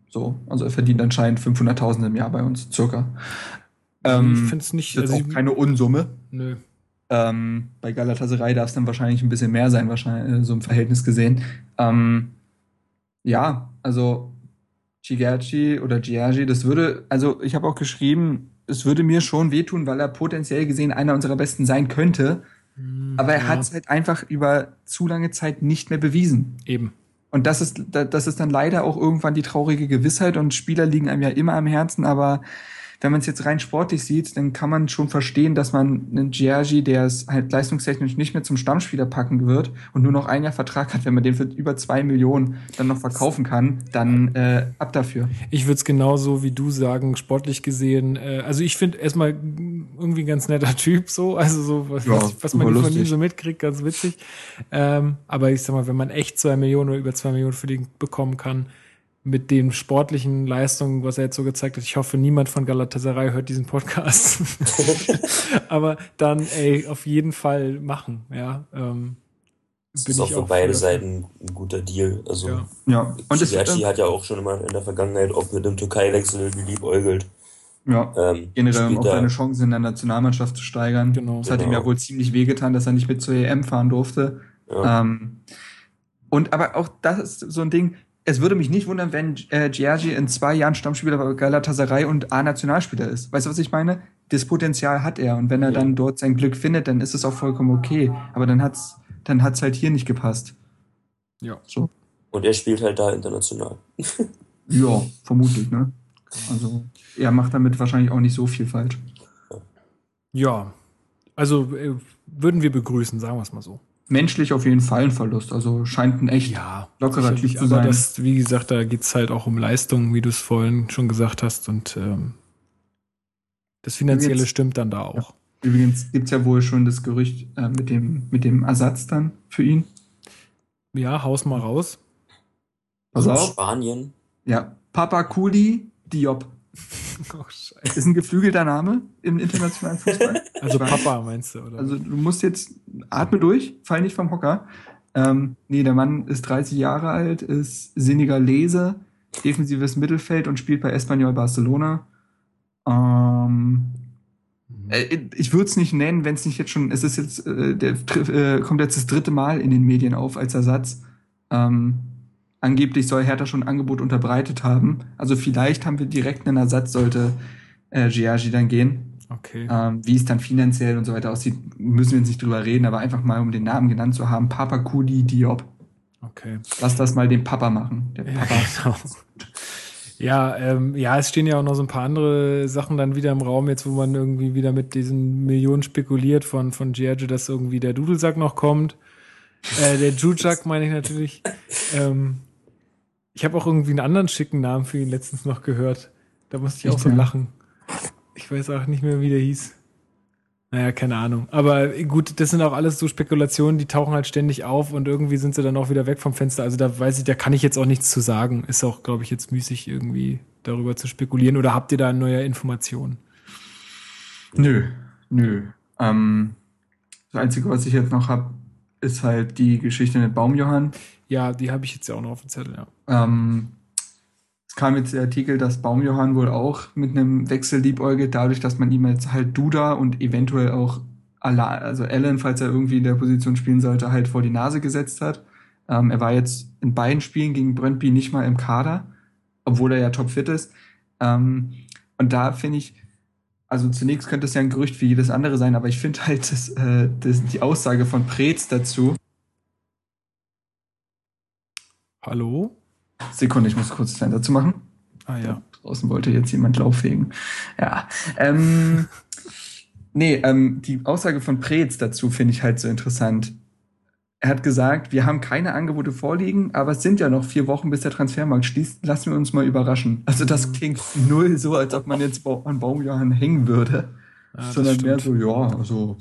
[SPEAKER 2] So, also er verdient anscheinend 500.000 im Jahr bei uns, circa. Ähm,
[SPEAKER 1] ich finde es nicht,
[SPEAKER 2] ist jetzt
[SPEAKER 1] also
[SPEAKER 2] auch keine Unsumme.
[SPEAKER 1] nö.
[SPEAKER 2] Ähm, bei Galatasaray darf es dann wahrscheinlich ein bisschen mehr sein, wahrscheinlich äh, so im Verhältnis gesehen. Ähm, ja, also Gigerci oder Giagi, das würde, also ich habe auch geschrieben, es würde mir schon wehtun, weil er potenziell gesehen einer unserer Besten sein könnte, aber er
[SPEAKER 1] ja,
[SPEAKER 2] hat es halt einfach über zu lange Zeit nicht mehr bewiesen.
[SPEAKER 1] eben.
[SPEAKER 2] Und das ist, da- das ist dann leider auch irgendwann die traurige Gewissheit und Spieler liegen einem ja immer am Herzen, aber wenn man es jetzt rein sportlich sieht, dann kann man schon verstehen, dass man einen Giorgi, der es halt leistungstechnisch nicht mehr zum Stammspieler packen wird und nur noch ein Jahr Vertrag hat, wenn man den für über zwei Millionen dann noch verkaufen kann, dann äh, ab dafür.
[SPEAKER 1] Ich würde es genauso wie du sagen, sportlich gesehen. Äh, also ich finde erstmal irgendwie ein ganz netter Typ so, also so was,
[SPEAKER 2] Ja,
[SPEAKER 1] was, man von ihm so mitkriegt, ganz witzig. Ähm, aber ich sag mal, wenn man echt zwei Millionen oder über zwei Millionen für den bekommen kann, mit den sportlichen Leistungen, was er jetzt so gezeigt hat, ich hoffe, niemand von Galatasaray hört diesen Podcast. aber dann, ey, auf jeden Fall machen, ja. Ähm,
[SPEAKER 3] Das
[SPEAKER 1] bin
[SPEAKER 3] ist auch für beide
[SPEAKER 1] dafür.
[SPEAKER 3] Seiten ein guter Deal. Also
[SPEAKER 1] Ja.
[SPEAKER 2] Ja, und
[SPEAKER 3] Gigerci
[SPEAKER 2] äh,
[SPEAKER 3] hat ja auch schon immer in der Vergangenheit auch mit dem Türkei-Wechsel geliebäugelt.
[SPEAKER 2] ja,
[SPEAKER 3] Ähm,
[SPEAKER 2] generell um auch seine Chancen in der Nationalmannschaft zu steigern.
[SPEAKER 1] Genau.
[SPEAKER 2] Das hat ihm
[SPEAKER 3] Genau.
[SPEAKER 2] ja wohl ziemlich wehgetan, dass er nicht mit zur EM fahren durfte.
[SPEAKER 3] Ja.
[SPEAKER 2] Ähm, und aber auch das ist so ein Ding, es würde mich nicht wundern, wenn äh, Giorgi in zwei Jahren Stammspieler bei Galatasaray und A-Nationalspieler ist. Weißt du, was ich meine? Das Potenzial hat er und wenn er
[SPEAKER 3] Ja.
[SPEAKER 2] dann dort sein Glück findet, dann ist es auch vollkommen okay. Aber dann hat's, dann hat's halt hier nicht gepasst.
[SPEAKER 1] Ja.
[SPEAKER 2] So.
[SPEAKER 3] Und er spielt halt da international.
[SPEAKER 2] Ja, vermutlich, ne? Also, er macht damit wahrscheinlich auch nicht so viel falsch.
[SPEAKER 1] Ja. Also äh, würden wir begrüßen, sagen wir es mal so.
[SPEAKER 2] Menschlich auf jeden Fall ein Verlust. Also scheint ein echt
[SPEAKER 1] Ja,
[SPEAKER 2] lockerer Typ zu
[SPEAKER 1] aber
[SPEAKER 2] sein.
[SPEAKER 1] das, wie gesagt, da geht's halt auch um Leistung, wie du es vorhin schon gesagt hast. Und ähm, das Finanzielle
[SPEAKER 2] Übrigens-
[SPEAKER 1] stimmt dann da auch.
[SPEAKER 2] Übrigens gibt's ja wohl schon das Gerücht äh, mit, dem, mit dem Ersatz dann für ihn.
[SPEAKER 1] Ja, haus mal raus.
[SPEAKER 2] Pass
[SPEAKER 3] Aus
[SPEAKER 2] auf.
[SPEAKER 3] Spanien.
[SPEAKER 2] Ja, Papa Kuli Diop.
[SPEAKER 1] Oh.
[SPEAKER 2] Ist ein geflügelter Name im internationalen Fußball.
[SPEAKER 1] Also. Papa meinst du, oder?
[SPEAKER 2] Also du musst jetzt, atme durch, fall nicht vom Hocker. Ähm, nee, der Mann ist 30 Jahre alt, ist Senegalese, defensives Mittelfeld und spielt bei Espanyol Barcelona. Ähm,
[SPEAKER 1] Mhm.
[SPEAKER 2] äh, ich würde es nicht nennen, wenn es nicht jetzt schon, es ist jetzt, äh, der äh, kommt jetzt das dritte Mal in den Medien auf als Ersatz. Ähm, angeblich soll Hertha schon ein Angebot unterbreitet haben. Also vielleicht haben wir direkt einen Ersatz, sollte äh, Giagi dann gehen.
[SPEAKER 1] okay.
[SPEAKER 2] Ähm, wie es dann finanziell und so weiter aussieht, müssen wir jetzt nicht drüber reden, aber einfach mal, um den Namen genannt zu haben, Papa Kudi Diop.
[SPEAKER 1] Okay.
[SPEAKER 2] Lass das mal den Papa machen. Der
[SPEAKER 1] Ja,
[SPEAKER 2] Papa.
[SPEAKER 1] genau. Ja, ähm, ja, es stehen ja auch noch so ein paar andere Sachen dann wieder im Raum, jetzt wo man irgendwie wieder mit diesen Millionen spekuliert von, von Giorgio, dass irgendwie der Dudelsack noch kommt. Äh, der Jujak meine ich natürlich. Ähm, ich habe auch irgendwie einen anderen schicken Namen für ihn letztens noch gehört. Da musste ich auch
[SPEAKER 2] Echt,
[SPEAKER 1] so
[SPEAKER 2] ja?
[SPEAKER 1] lachen. Ich weiß auch nicht mehr, wie der hieß. Naja, keine Ahnung. Aber gut, das sind auch alles so Spekulationen, die tauchen halt ständig auf und irgendwie sind sie dann auch wieder weg vom Fenster. Also da weiß ich, da kann ich jetzt auch nichts zu sagen. Ist auch, glaube ich, jetzt müßig irgendwie darüber zu spekulieren. Oder habt ihr da neue Informationen?
[SPEAKER 2] Nö, nö. Ähm, das Einzige, was ich jetzt noch habe, ist halt die Geschichte mit Baumjohann.
[SPEAKER 1] Ja, die habe ich jetzt ja auch noch auf dem Zettel, ja.
[SPEAKER 2] Ähm, es kam jetzt der Artikel, dass Baumjohann wohl auch mit einem Wechsel liebäugelt, dadurch, dass man ihm jetzt halt Duda und eventuell auch Ala, also Allen, falls er irgendwie in der Position spielen sollte, halt vor die Nase gesetzt hat. Ähm, er war jetzt in beiden Spielen gegen Brøndby nicht mal im Kader, obwohl er ja topfit ist. Ähm, und da finde ich, also zunächst könnte es ja ein Gerücht wie jedes andere sein, aber ich finde halt, dass, äh, dass die Aussage von Preetz dazu,
[SPEAKER 1] Hallo?
[SPEAKER 2] Sekunde, ich muss kurz das Fenster zu machen.
[SPEAKER 1] Ah ja.
[SPEAKER 2] Draußen wollte jetzt jemand Laufwegen. Ja. Ähm, nee, ähm, die Aussage von Preetz dazu finde ich halt so interessant. er hat gesagt, wir haben keine Angebote vorliegen, aber es sind ja noch vier Wochen, bis der Transfermarkt schließt. Lassen wir uns mal überraschen. Also das
[SPEAKER 1] Mhm.
[SPEAKER 2] klingt null so, als ob man jetzt an Baumjohann hängen würde,
[SPEAKER 1] Ja,
[SPEAKER 2] sondern mehr so, ja, also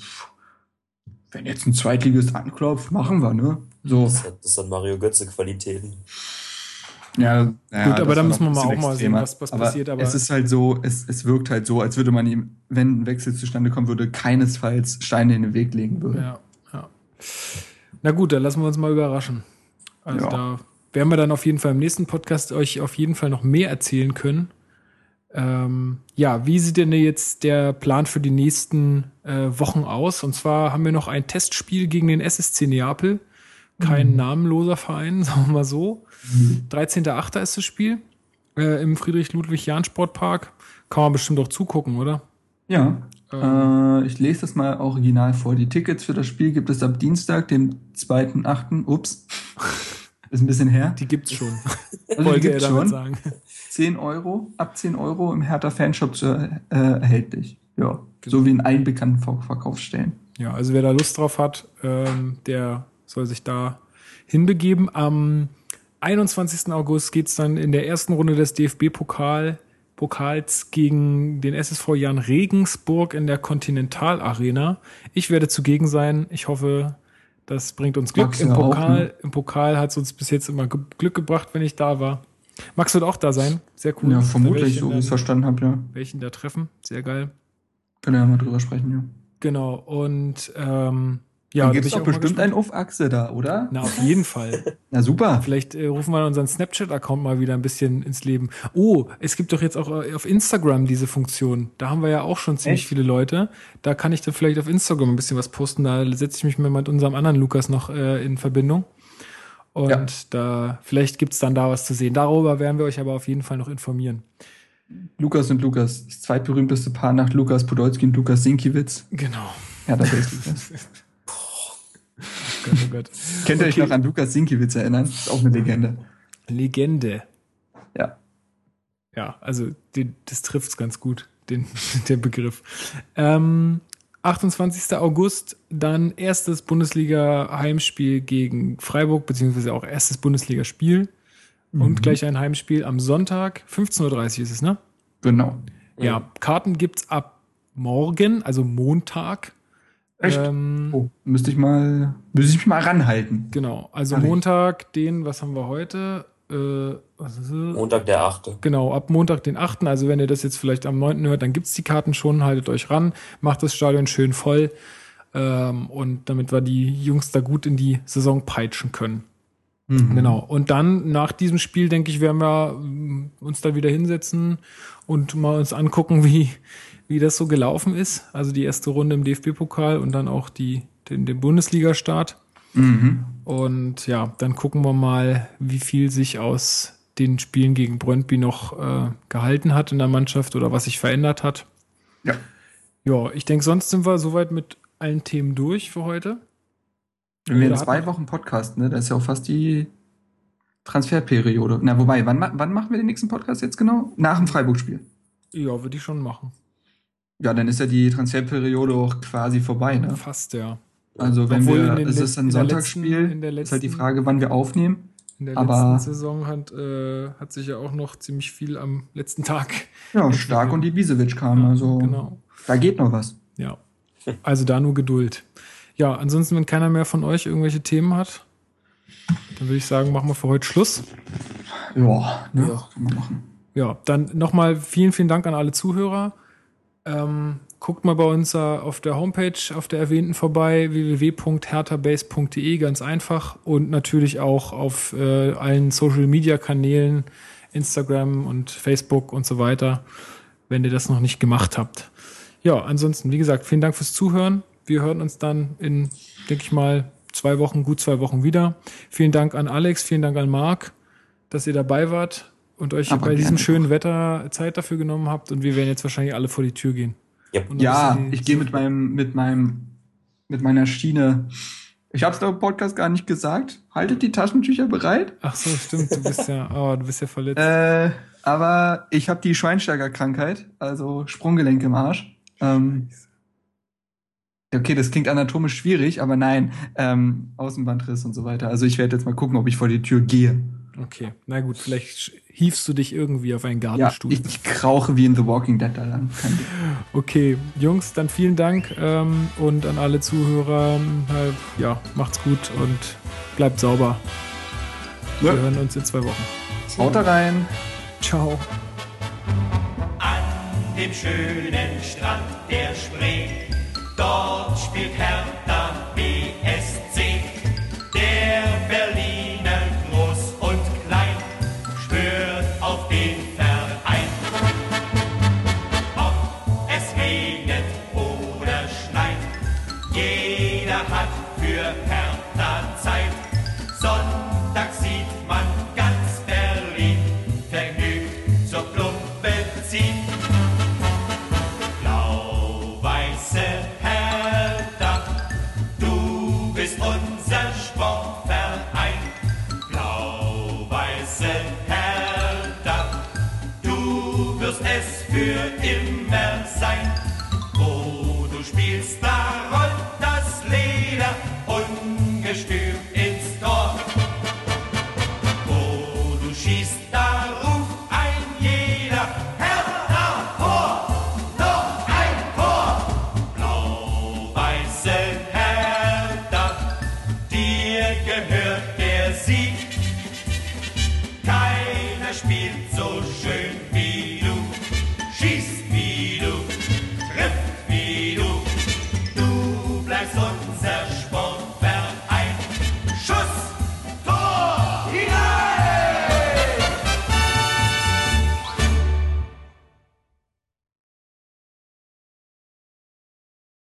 [SPEAKER 2] wenn jetzt ein Zweitligist anklopft, machen wir, ne? So.
[SPEAKER 3] Das hat, das hat Mario Götze Qualitäten.
[SPEAKER 2] Ja,
[SPEAKER 1] Gut, aber da müssen wir mal auch mal sehen, was- was passiert, aber-
[SPEAKER 2] es ist halt so, es, es wirkt halt so, als würde man ihm, wenn ein Wechsel zustande kommen würde, keinesfalls Steine in den Weg legen würden.
[SPEAKER 1] Ja, ja. Na gut, dann lassen wir uns mal überraschen. Also
[SPEAKER 2] Ja.
[SPEAKER 1] da werden wir dann auf jeden Fall im nächsten Podcast euch auf jeden Fall noch mehr erzählen können. Ähm, ja, wie sieht denn jetzt der Plan für die nächsten äh, Wochen aus? Und zwar haben wir noch ein Testspiel gegen den SSC Neapel. Kein namenloser Verein, sagen wir mal so. 13.8. ist das Spiel äh, im Friedrich-Ludwig-Jahn-Sportpark. Kann man bestimmt auch zugucken, oder?
[SPEAKER 2] Ja.
[SPEAKER 1] Ähm.
[SPEAKER 2] Äh, ich lese das mal original vor. Die Tickets für das Spiel gibt es ab Dienstag, dem 2.8. Ups. Ist ein bisschen her.
[SPEAKER 1] Die gibt's schon,
[SPEAKER 2] Also
[SPEAKER 1] wollte er damit
[SPEAKER 2] schon.
[SPEAKER 1] sagen.
[SPEAKER 2] 10 Euro, ab 10 Euro im Hertha Fanshop zu, äh, erhältlich. Ja.
[SPEAKER 1] Genau.
[SPEAKER 2] So wie in allen bekannten Ver Verkaufsstellen.
[SPEAKER 1] Ja, also wer da Lust drauf hat, ähm, der soll sich da hinbegeben. Am 21. August geht's dann in der ersten Runde des DFB-Pokal Pokals gegen den SSV Jan Regensburg in der Continental Arena. Ich werde zugegen sein. Ich hoffe, das bringt uns Glück.
[SPEAKER 2] Max
[SPEAKER 1] Im
[SPEAKER 2] ja auch,
[SPEAKER 1] Pokal,
[SPEAKER 2] ne?
[SPEAKER 1] Im Pokal hat es uns bis jetzt immer Glück gebracht, wenn ich da war. Max wird auch da sein. Sehr cool.
[SPEAKER 2] Ja, vermutlich, so wie ich es verstanden habe, ja.
[SPEAKER 1] Welchen da treffen. Sehr geil.
[SPEAKER 2] Können wir ja mal drüber sprechen, ja.
[SPEAKER 1] Genau. Und ähm, ja,
[SPEAKER 2] Dann
[SPEAKER 1] da
[SPEAKER 2] gibt es doch bestimmt
[SPEAKER 1] gespannt.
[SPEAKER 2] einen Auf-Achse da, oder?
[SPEAKER 1] Na, auf jeden Fall.
[SPEAKER 2] Na super.
[SPEAKER 1] Vielleicht äh, rufen wir unseren Snapchat-Account mal wieder ein bisschen ins Leben. Oh, es gibt doch jetzt auch äh, auf Instagram diese Funktion. Da haben wir ja auch schon ziemlich
[SPEAKER 2] Echt?
[SPEAKER 1] viele Leute. Da kann ich dann vielleicht auf Instagram ein bisschen was posten. Da setze ich mich mal mit unserem anderen Lukas noch äh, in Verbindung. Und
[SPEAKER 2] Ja.
[SPEAKER 1] da vielleicht gibt's dann da was zu sehen. Darüber werden wir euch aber auf jeden Fall noch informieren.
[SPEAKER 2] Lukas und Lukas. Das zweitberühmteste Paar nach Lukas Podolski und Lukas Sinkiewicz.
[SPEAKER 1] Genau.
[SPEAKER 2] Ja, da ist Lukas.
[SPEAKER 1] Gott, oh Gott.
[SPEAKER 2] Könnt ihr euch
[SPEAKER 1] Okay.
[SPEAKER 2] noch an Lukas Sinkiewicz erinnern? Ist auch eine Legende.
[SPEAKER 1] Legende.
[SPEAKER 2] Ja.
[SPEAKER 1] Ja, also den, das trifft's ganz gut, den, der Begriff. Ähm, 28. August, dann erstes Bundesliga-Heimspiel gegen Freiburg, beziehungsweise auch erstes Bundesligaspiel. Und gleich ein Heimspiel am Sonntag, 15.30 Uhr ist es, ne?
[SPEAKER 2] Genau.
[SPEAKER 1] Ja, Karten gibt's ab morgen, also Montag.
[SPEAKER 2] Echt?
[SPEAKER 1] Ähm,
[SPEAKER 2] Oh, müsste ich mal, müsste ich mich mal ranhalten.
[SPEAKER 1] Genau, also
[SPEAKER 2] ich.
[SPEAKER 1] Montag, den, was haben wir heute? Äh, was ist es?
[SPEAKER 3] Montag der 8.
[SPEAKER 1] Genau, ab Montag, den 8. Also wenn ihr das jetzt vielleicht am 9. hört, dann gibt's die Karten schon, haltet euch ran, macht das Stadion schön voll. Ähm, und damit wir die Jungs da gut in die Saison peitschen können.
[SPEAKER 2] Mhm.
[SPEAKER 1] Genau. Und dann nach diesem Spiel, denke ich, werden wir mm, uns da wieder hinsetzen und mal uns angucken, wie, wie das so gelaufen ist. Also die erste Runde im DFB-Pokal und dann auch die, den, den Bundesliga-Start.
[SPEAKER 2] Mhm.
[SPEAKER 1] Und ja, dann gucken wir mal, wie viel sich aus den Spielen gegen Brøndby noch äh, gehalten hat in der Mannschaft oder was sich verändert hat.
[SPEAKER 2] Ja.
[SPEAKER 1] Ja, ich denke, sonst sind wir soweit mit allen Themen durch für heute.
[SPEAKER 2] Wenn wir in zwei Wochen Podcast, ne? Das ist ja auch fast die Transferperiode. Na, wobei, wann, wann machen wir den nächsten Podcast jetzt genau? Nach dem Freiburg-Spiel.
[SPEAKER 1] Ja, würde ich schon machen.
[SPEAKER 2] Ja, dann ist ja die Transferperiode auch quasi vorbei, ne?
[SPEAKER 1] Fast, ja.
[SPEAKER 2] Also wenn
[SPEAKER 1] Obwohl
[SPEAKER 2] wir, es ist ein Sonntagsspiel,
[SPEAKER 1] letzten- der
[SPEAKER 2] ist halt die
[SPEAKER 1] letzten-
[SPEAKER 2] Frage, wann wir aufnehmen.
[SPEAKER 1] In der
[SPEAKER 2] Aber-
[SPEAKER 1] letzten Saison hat, äh, hat sich ja auch noch ziemlich viel am letzten Tag.
[SPEAKER 2] Ja, Stark und Ibisevic kamen, also
[SPEAKER 1] Genau.
[SPEAKER 2] da geht noch was.
[SPEAKER 1] Ja. Also da nur Geduld. Ja, ansonsten, wenn keiner mehr von euch irgendwelche Themen hat, dann würde ich sagen, machen wir für heute Schluss.
[SPEAKER 2] Ja, ne?
[SPEAKER 3] Ja.
[SPEAKER 2] Machen.
[SPEAKER 1] Ja, dann nochmal vielen, vielen Dank an alle Zuhörer. Ähm, guckt mal bei uns äh, auf der Homepage, auf der erwähnten vorbei, www.hertabase.de, ganz einfach. Und natürlich auch auf äh, allen Social-Media-Kanälen, Instagram und Facebook und so weiter, wenn ihr das noch nicht gemacht habt. Ja, ansonsten, wie gesagt, vielen Dank fürs Zuhören. Wir hören uns dann in, denke ich mal, zwei Wochen, gut zwei Wochen wieder. Vielen Dank an Alex, vielen Dank an Marc, dass ihr dabei wart und euch
[SPEAKER 2] Aber
[SPEAKER 1] bei diesem schönen Wetter Zeit dafür genommen habt. Und wir werden jetzt wahrscheinlich alle vor die Tür gehen.
[SPEAKER 3] Ja.
[SPEAKER 2] Ja, ich gehe mit meinem, mit meinem, mit meiner Schiene. Ich habe es im Podcast gar nicht gesagt. Haltet die Taschentücher bereit.
[SPEAKER 1] Ach so, stimmt. Du bist ja, oh, du bist ja verletzt.
[SPEAKER 2] Äh, aber ich habe die Schweinsteiger-Krankheit, also Sprunggelenk im Arsch. Ähm, Okay, das klingt anatomisch schwierig, aber nein, ähm, Außenbandriss und so weiter. Also ich werde jetzt mal gucken, ob ich vor die Tür gehe.
[SPEAKER 1] Okay, na gut, vielleicht hiefst du dich irgendwie auf einen Gartenstuhl.
[SPEAKER 2] Ja, ich, ich krauche wie in The Walking Dead da lang.
[SPEAKER 1] Okay, Jungs, dann vielen Dank ähm, und an alle Zuhörer, äh, ja, macht's gut und bleibt sauber. Ja. Wir hören uns in zwei Wochen.
[SPEAKER 2] Haut rein.
[SPEAKER 1] Ciao.
[SPEAKER 4] An dem schönen Strand der Spree, dort spielt Hertha BSC.